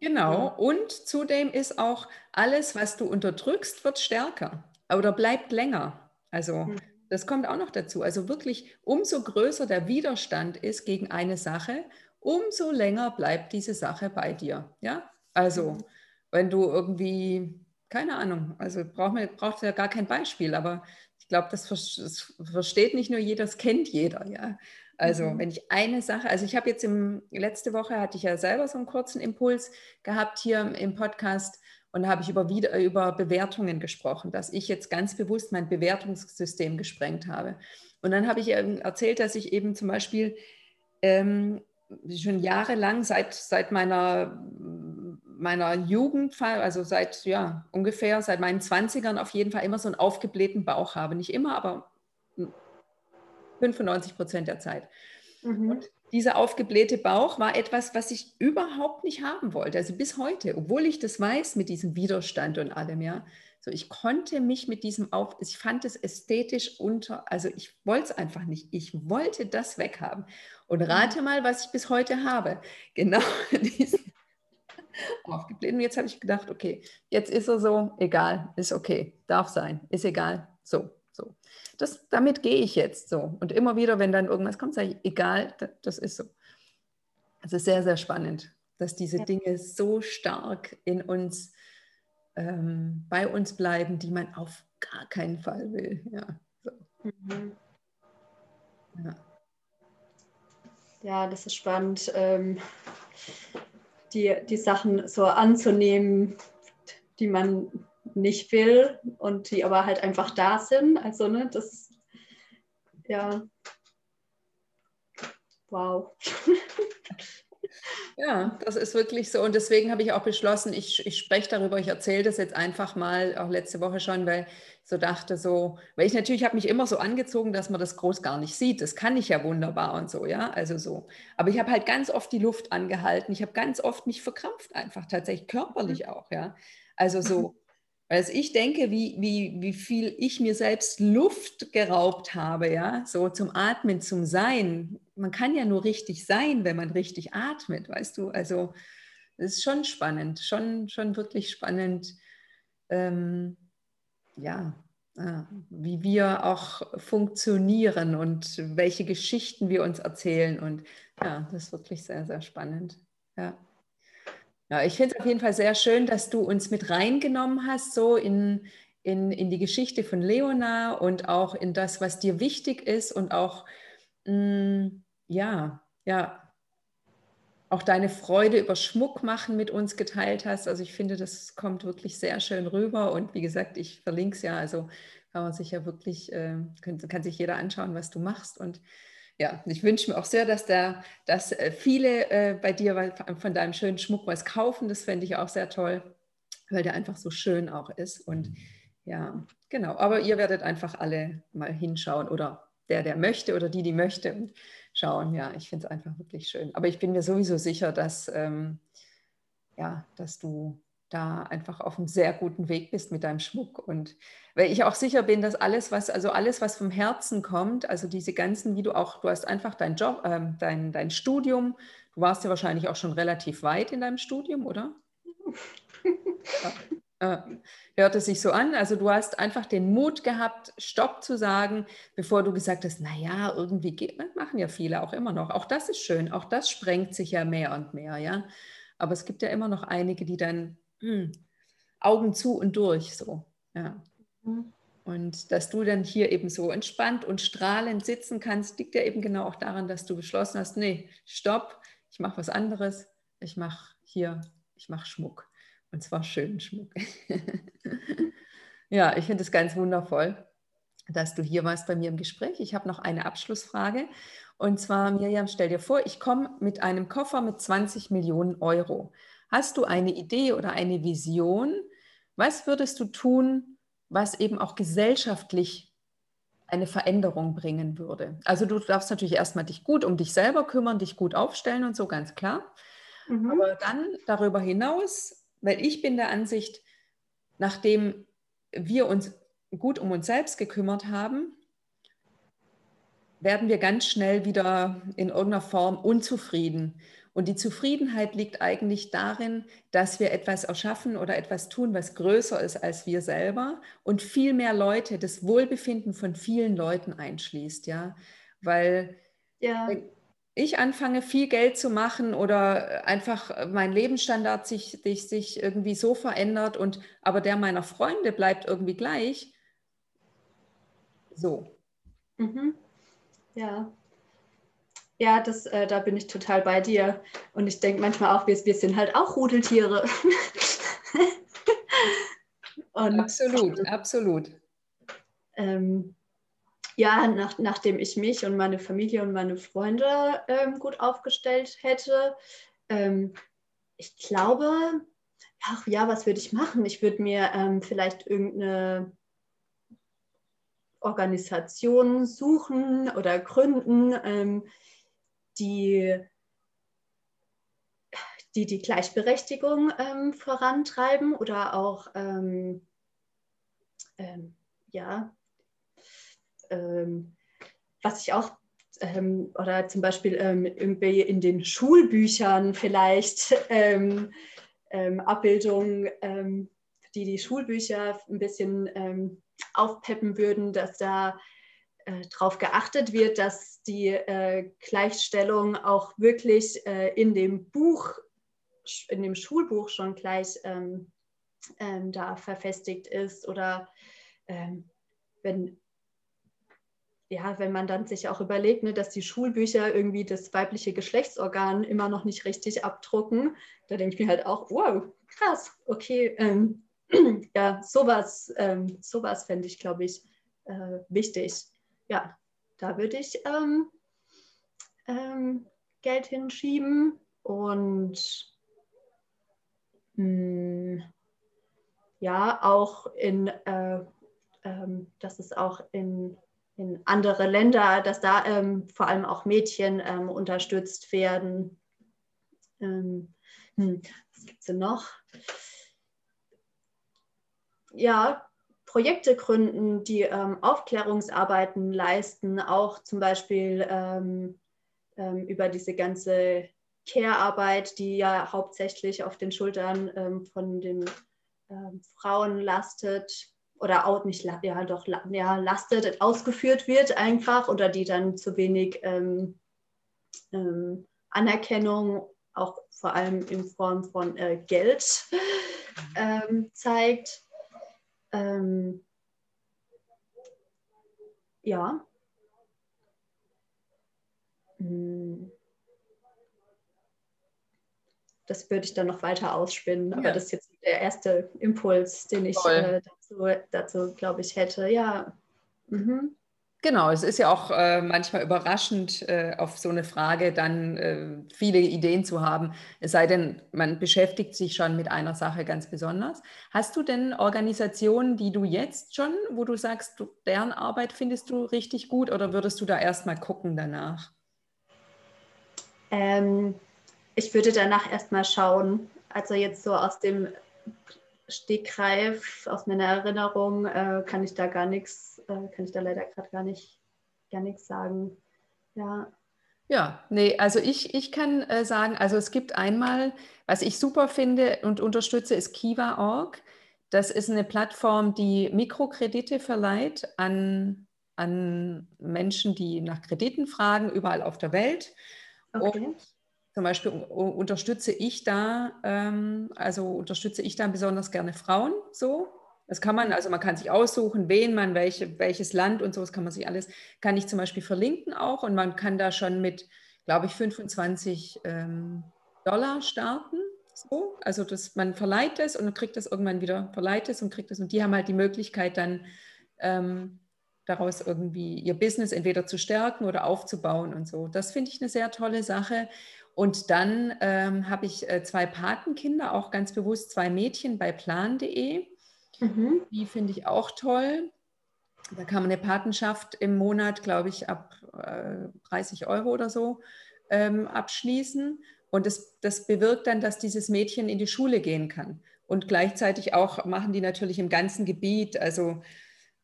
Genau, und zudem ist auch alles, was du unterdrückst, wird stärker oder bleibt länger. Also hm. das kommt auch noch dazu. Also wirklich, umso größer der Widerstand ist gegen eine Sache, umso länger bleibt diese Sache bei dir. Ja, also mhm. wenn du irgendwie, keine Ahnung, also braucht man braucht ja gar kein Beispiel, aber ich glaube, das, das, versteht nicht nur jeder, das kennt jeder. Ja, also mhm. wenn ich eine Sache, also ich habe jetzt im, letzte Woche hatte ich ja selber so einen kurzen Impuls gehabt hier im Podcast und da habe ich über, wieder, über Bewertungen gesprochen, dass ich jetzt ganz bewusst mein Bewertungssystem gesprengt habe. Und dann habe ich erzählt, dass ich eben zum Beispiel ähm, schon jahrelang, seit, seit meiner, meiner Jugend, also seit ja, ungefähr seit meinen 20ern auf jeden Fall immer so einen aufgeblähten Bauch habe. Nicht immer, aber 95 Prozent der Zeit. Mhm. Und dieser aufgeblähte Bauch war etwas, was ich überhaupt nicht haben wollte. Also bis heute, obwohl ich das weiß mit diesem Widerstand und allem, ja. So, ich konnte mich mit diesem auf, ich fand es ästhetisch unter, also ich wollte es einfach nicht. Ich wollte das weghaben. Und rate mal, was ich bis heute habe. Genau (laughs) diesen (laughs) aufgebläht. Und jetzt habe ich gedacht, okay, jetzt ist er so, egal, ist okay, darf sein, ist egal, so, so. Das, damit gehe ich jetzt so. Und immer wieder, wenn dann irgendwas kommt, sage ich, egal, das ist so. Es ist sehr, sehr spannend, dass diese ja. Dinge so stark in uns, ähm, bei uns bleiben, die man auf gar keinen Fall will. Ja, so. mhm. ja. ja das ist spannend, ähm, die, die Sachen so anzunehmen, die man nicht will und die aber halt einfach da sind. Also, ne, das, ja, wow. (laughs) Ja, das ist wirklich so. Und deswegen habe ich auch beschlossen, ich, ich spreche darüber, ich erzähle das jetzt einfach mal, auch letzte Woche schon, weil ich so dachte, so, weil ich natürlich habe mich immer so angezogen, dass man das groß gar nicht sieht. Das kann ich ja wunderbar und so, ja. Also so. Aber ich habe halt ganz oft die Luft angehalten. Ich habe ganz oft mich verkrampft, einfach tatsächlich körperlich mhm. auch, ja. Also so, weil ich denke, wie, wie, wie viel ich mir selbst Luft geraubt habe, ja, so zum Atmen, zum Sein. Man kann ja nur richtig sein, wenn man richtig atmet, weißt du? Also es ist schon spannend, schon, schon wirklich spannend, ähm, ja, äh, wie wir auch funktionieren und welche Geschichten wir uns erzählen. Und ja, das ist wirklich sehr, sehr spannend. Ja. Ja, ich finde es auf jeden Fall sehr schön, dass du uns mit reingenommen hast, so in, in, in die Geschichte von Leona und auch in das, was dir wichtig ist und auch, mh, mm, ja, ja, auch deine Freude über Schmuck machen mit uns geteilt hast. Also ich finde, das kommt wirklich sehr schön rüber. Und wie gesagt, ich verlinke es ja, also kann man sich ja wirklich, äh, kann, kann sich jeder anschauen, was du machst. Und ja, ich wünsche mir auch sehr, dass, da, dass äh, viele äh, bei dir von deinem schönen Schmuck was kaufen. Das fände ich auch sehr toll, weil der einfach so schön auch ist. Und ja, genau. Aber ihr werdet einfach alle mal hinschauen oder der, der möchte oder die, die möchte und schauen. Ja, ich finde es einfach wirklich schön. Aber ich bin mir sowieso sicher, dass, ähm, ja, dass du da einfach auf einem sehr guten Weg bist mit deinem Schmuck. Und weil ich auch sicher bin, dass alles, was, also alles, was vom Herzen kommt, also diese ganzen, wie du auch, du hast einfach dein Job, äh, dein, dein Studium, du warst ja wahrscheinlich auch schon relativ weit in deinem Studium, oder? (laughs) ja. äh, hörte sich so an. Also du hast einfach den Mut gehabt, Stopp zu sagen, bevor du gesagt hast, naja, irgendwie geht, machen ja viele auch immer noch. Auch das ist schön, auch das sprengt sich ja mehr und mehr, ja. Aber es gibt ja immer noch einige, die dann hm, Augen zu und durch so. Ja. Mhm. Und dass du dann hier eben so entspannt und strahlend sitzen kannst, liegt ja eben genau auch daran, dass du beschlossen hast, nee, stopp, ich mache was anderes, ich mache hier, ich mache Schmuck. Und zwar schönen Schmuck. (laughs) ja, ich finde es ganz wundervoll, dass du hier warst bei mir im Gespräch. Ich habe noch eine Abschlussfrage. Und zwar, Miriam, stell dir vor, ich komme mit einem Koffer mit 20 Millionen Euro. Hast du eine Idee oder eine Vision? Was würdest du tun, was eben auch gesellschaftlich eine Veränderung bringen würde? Also du darfst natürlich erstmal dich gut um dich selber kümmern, dich gut aufstellen und so, ganz klar. Mhm. Aber dann darüber hinaus, weil ich bin der Ansicht, nachdem wir uns gut um uns selbst gekümmert haben, werden wir ganz schnell wieder in irgendeiner Form unzufrieden. Und die Zufriedenheit liegt eigentlich darin, dass wir etwas erschaffen oder etwas tun, was größer ist als wir selber und viel mehr Leute, das Wohlbefinden von vielen Leuten einschließt, ja. Weil ja. ich anfange, viel Geld zu machen oder einfach mein Lebensstandard sich, sich, sich irgendwie so verändert und aber der meiner Freunde bleibt irgendwie gleich. So. Mhm. Ja. Ja, das, äh, da bin ich total bei dir. Und ich denke manchmal auch, wir, wir sind halt auch Rudeltiere. (laughs) Und, absolut, absolut. Ähm, ja, nach, nachdem ich mich und meine Familie und meine Freunde ähm, gut aufgestellt hätte, ähm, ich glaube, ach ja, was würde ich machen? Ich würde mir ähm, vielleicht irgendeine Organisation suchen oder gründen, ähm, die, die die Gleichberechtigung ähm, vorantreiben oder auch ähm, ähm ja, ähm, was ich auch ähm, oder zum Beispiel irgendwie in den Schulbüchern vielleicht (laughs) Abbildungen, die die Schulbücher ein bisschen aufpeppen würden, dass da äh, darauf geachtet wird, dass die äh, Gleichstellung auch wirklich äh, in dem Buch, in dem Schulbuch schon gleich ähm, ähm, da verfestigt ist oder ähm, wenn ja, wenn man dann sich auch überlegt, ne, dass die Schulbücher irgendwie das weibliche Geschlechtsorgan immer noch nicht richtig abdrucken, da denke ich mir halt auch, wow, krass, okay, ähm, (clears throat) ja, sowas, ähm, sowas fände ich, glaube ich, äh, wichtig ja, da würde ich ähm, ähm, Geld hinschieben und mh, hm, ja, auch in, äh, ähm, dass es auch in, in andere Länder, dass da ähm, vor allem auch Mädchen ähm, unterstützt werden. Ähm, hm, was gibt es denn noch? Ja, Projekte gründen, die ähm, Aufklärungsarbeiten leisten, auch zum Beispiel ähm, ähm, über diese ganze Care-Arbeit, die ja hauptsächlich auf den Schultern ähm, von den ähm, Frauen lastet oder auch nicht, ja doch, ja, lastet, ausgeführt wird einfach oder die dann zu wenig ähm, Anerkennung, auch vor allem in Form von äh, Geld, zeigt. Ähm, ja. Hm. Das würde ich dann noch weiter ausspinnen, ja. aber das ist jetzt der erste Impuls, den ich äh, dazu, dazu glaube ich, hätte. Ja. Mhm. Genau, es ist ja auch äh, manchmal überraschend, äh, auf so eine Frage dann äh, viele Ideen zu haben, es sei denn, man beschäftigt sich schon mit einer Sache ganz besonders. Hast du denn Organisationen, die du jetzt schon, wo du sagst, du, deren Arbeit findest du richtig gut oder würdest du da erstmal gucken danach? Ähm, ich würde danach erstmal schauen. Also jetzt so aus dem Stegreif, aus meiner Erinnerung, äh, kann ich da gar nichts, äh, kann ich da leider gerade gar nicht, gar nichts sagen. Ja. Ja, nee, also ich, ich kann äh, sagen, also es gibt einmal, was ich super finde und unterstütze, ist Kiva.org. Das ist eine Plattform, die Mikrokredite verleiht an, an Menschen, die nach Krediten fragen, überall auf der Welt. Okay. Und zum Beispiel unterstütze ich da, ähm, also unterstütze ich da besonders gerne Frauen so. Das kann man, also man kann sich aussuchen, wen man, welche, welches Land und so, das kann man sich alles, kann ich zum Beispiel verlinken auch und man kann da schon mit, glaube ich, 25 ähm, Dollar starten. So. Also das, man verleiht es und kriegt das irgendwann wieder, verleiht es und kriegt es und die haben halt die Möglichkeit dann ähm, daraus irgendwie ihr Business entweder zu stärken oder aufzubauen und so. Das finde ich eine sehr tolle Sache. Und dann ähm, habe ich äh, zwei Patenkinder, auch ganz bewusst zwei Mädchen bei plan.de. Mhm. Die finde ich auch toll. Da kann man eine Patenschaft im Monat, glaube ich, ab äh, 30 Euro oder so ähm, abschließen. Und das, das bewirkt dann, dass dieses Mädchen in die Schule gehen kann. Und gleichzeitig auch machen die natürlich im ganzen Gebiet, also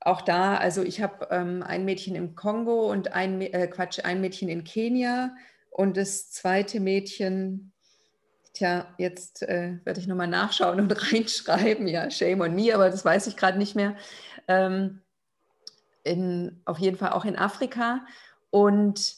auch da, also ich habe ähm, ein Mädchen im Kongo und ein, äh, Quatsch, ein Mädchen in Kenia und das zweite Mädchen, tja, jetzt äh, werde ich nochmal nachschauen und (laughs) reinschreiben, ja, shame on me, aber das weiß ich gerade nicht mehr. Ähm, in, auf jeden Fall auch in Afrika und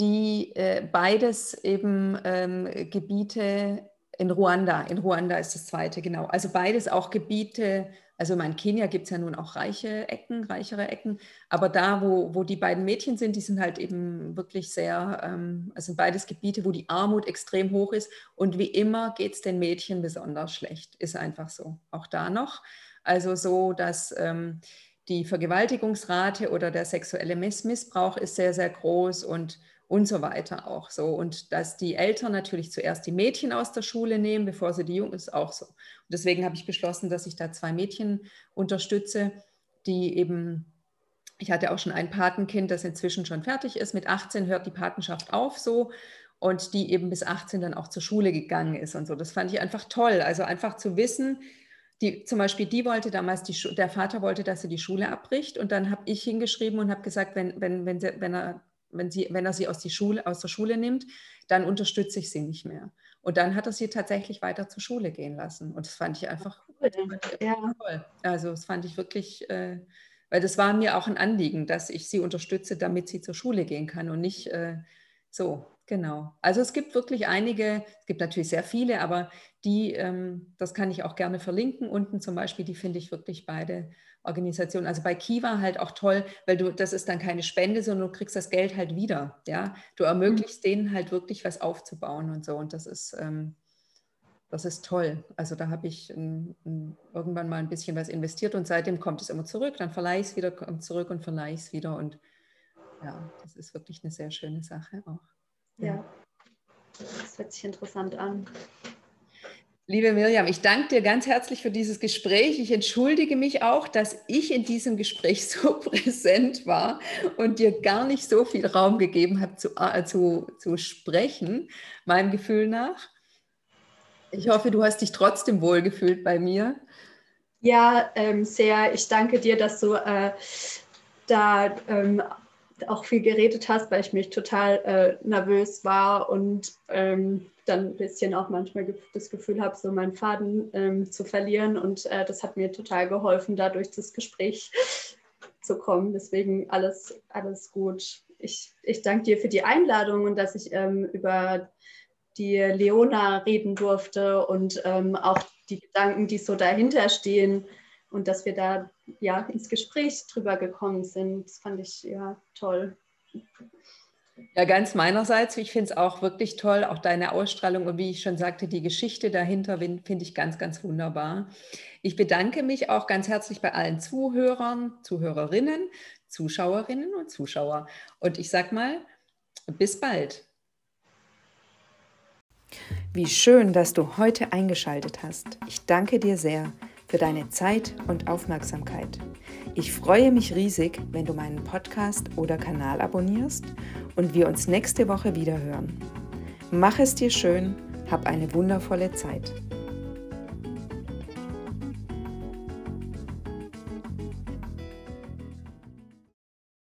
die äh, beides eben ähm, Gebiete in Ruanda. In Ruanda ist das zweite, genau. Also beides auch Gebiete, also in Kenia gibt es ja nun auch reiche Ecken, reichere Ecken, aber da, wo, wo die beiden Mädchen sind, die sind halt eben wirklich sehr, ähm, also sind beides Gebiete, wo die Armut extrem hoch ist und wie immer geht es den Mädchen besonders schlecht, ist einfach so. Auch da noch. Also so, dass ähm, die Vergewaltigungsrate oder der sexuelle Missbrauch ist sehr, sehr groß und, und so weiter auch so. Und dass die Eltern natürlich zuerst die Mädchen aus der Schule nehmen, bevor sie die Jungen, ist auch so. Und deswegen habe ich beschlossen, dass ich da zwei Mädchen unterstütze, die eben, ich hatte auch schon ein Patenkind, das inzwischen schon fertig ist. Mit 18 hört die Patenschaft auf so und die eben bis 18 dann auch zur Schule gegangen ist und so. Das fand ich einfach toll. Also einfach zu wissen, die, zum Beispiel, die wollte damals, die, der Vater wollte, dass sie die Schule abbricht und dann habe ich hingeschrieben und habe gesagt, wenn, wenn, wenn, sie, wenn, er, wenn, sie, wenn er sie aus, die Schule, aus der Schule nimmt, dann unterstütze ich sie nicht mehr. Und dann hat er sie tatsächlich weiter zur Schule gehen lassen. Und das fand ich einfach ja. toll. Also das fand ich wirklich, äh, weil das war mir auch ein Anliegen, dass ich sie unterstütze, damit sie zur Schule gehen kann und nicht äh, so. Genau. Also es gibt wirklich einige, es gibt natürlich sehr viele, aber die, ähm, das kann ich auch gerne verlinken unten zum Beispiel, die finde ich wirklich beide Organisationen. Also bei Kiva halt auch toll, weil du, das ist dann keine Spende, sondern du kriegst das Geld halt wieder. Ja, du ermöglichst mhm. denen halt wirklich was aufzubauen und so. Und das ist, ähm, das ist toll. Also da habe ich um, um, irgendwann mal ein bisschen was investiert und seitdem kommt es immer zurück. Dann verleihe ich es wieder, kommt zurück und verleihe ich es wieder. Und ja, das ist wirklich eine sehr schöne Sache auch. Ja, das hört sich interessant an. Liebe Miriam, ich danke dir ganz herzlich für dieses Gespräch. Ich entschuldige mich auch, dass ich in diesem Gespräch (laughs) so präsent war und dir gar nicht so viel Raum gegeben habe zu, äh, zu, zu sprechen, meinem Gefühl nach. Ich hoffe, du hast dich trotzdem wohlgefühlt bei mir. Ja, ähm, sehr. Ich danke dir, dass du äh, da ähm, auch viel geredet hast, weil ich mich total äh, nervös war und ähm, dann ein bisschen auch manchmal das Gefühl habe, so meinen Faden ähm, zu verlieren. Und äh, das hat mir total geholfen, da durch das Gespräch zu kommen. Deswegen alles, alles gut. Ich, ich danke dir für die Einladung und dass ich ähm, über die Leona reden durfte und ähm, auch die Gedanken, die so dahinter stehen und dass wir da ja ins Gespräch drüber gekommen sind. Das fand ich ja toll. Ja, ganz meinerseits. Ich finde es auch wirklich toll, auch deine Ausstrahlung und wie ich schon sagte, die Geschichte dahinter finde ich ganz, ganz wunderbar. Ich bedanke mich auch ganz herzlich bei allen Zuhörern, Zuhörerinnen, Zuschauerinnen und Zuschauer. Und ich sage mal, bis bald. Wie schön, dass du heute eingeschaltet hast. Ich danke dir sehr für deine Zeit und Aufmerksamkeit. Ich freue mich riesig, wenn du meinen Podcast oder Kanal abonnierst und wir uns nächste Woche wieder hören. Mach es dir schön, hab eine wundervolle Zeit.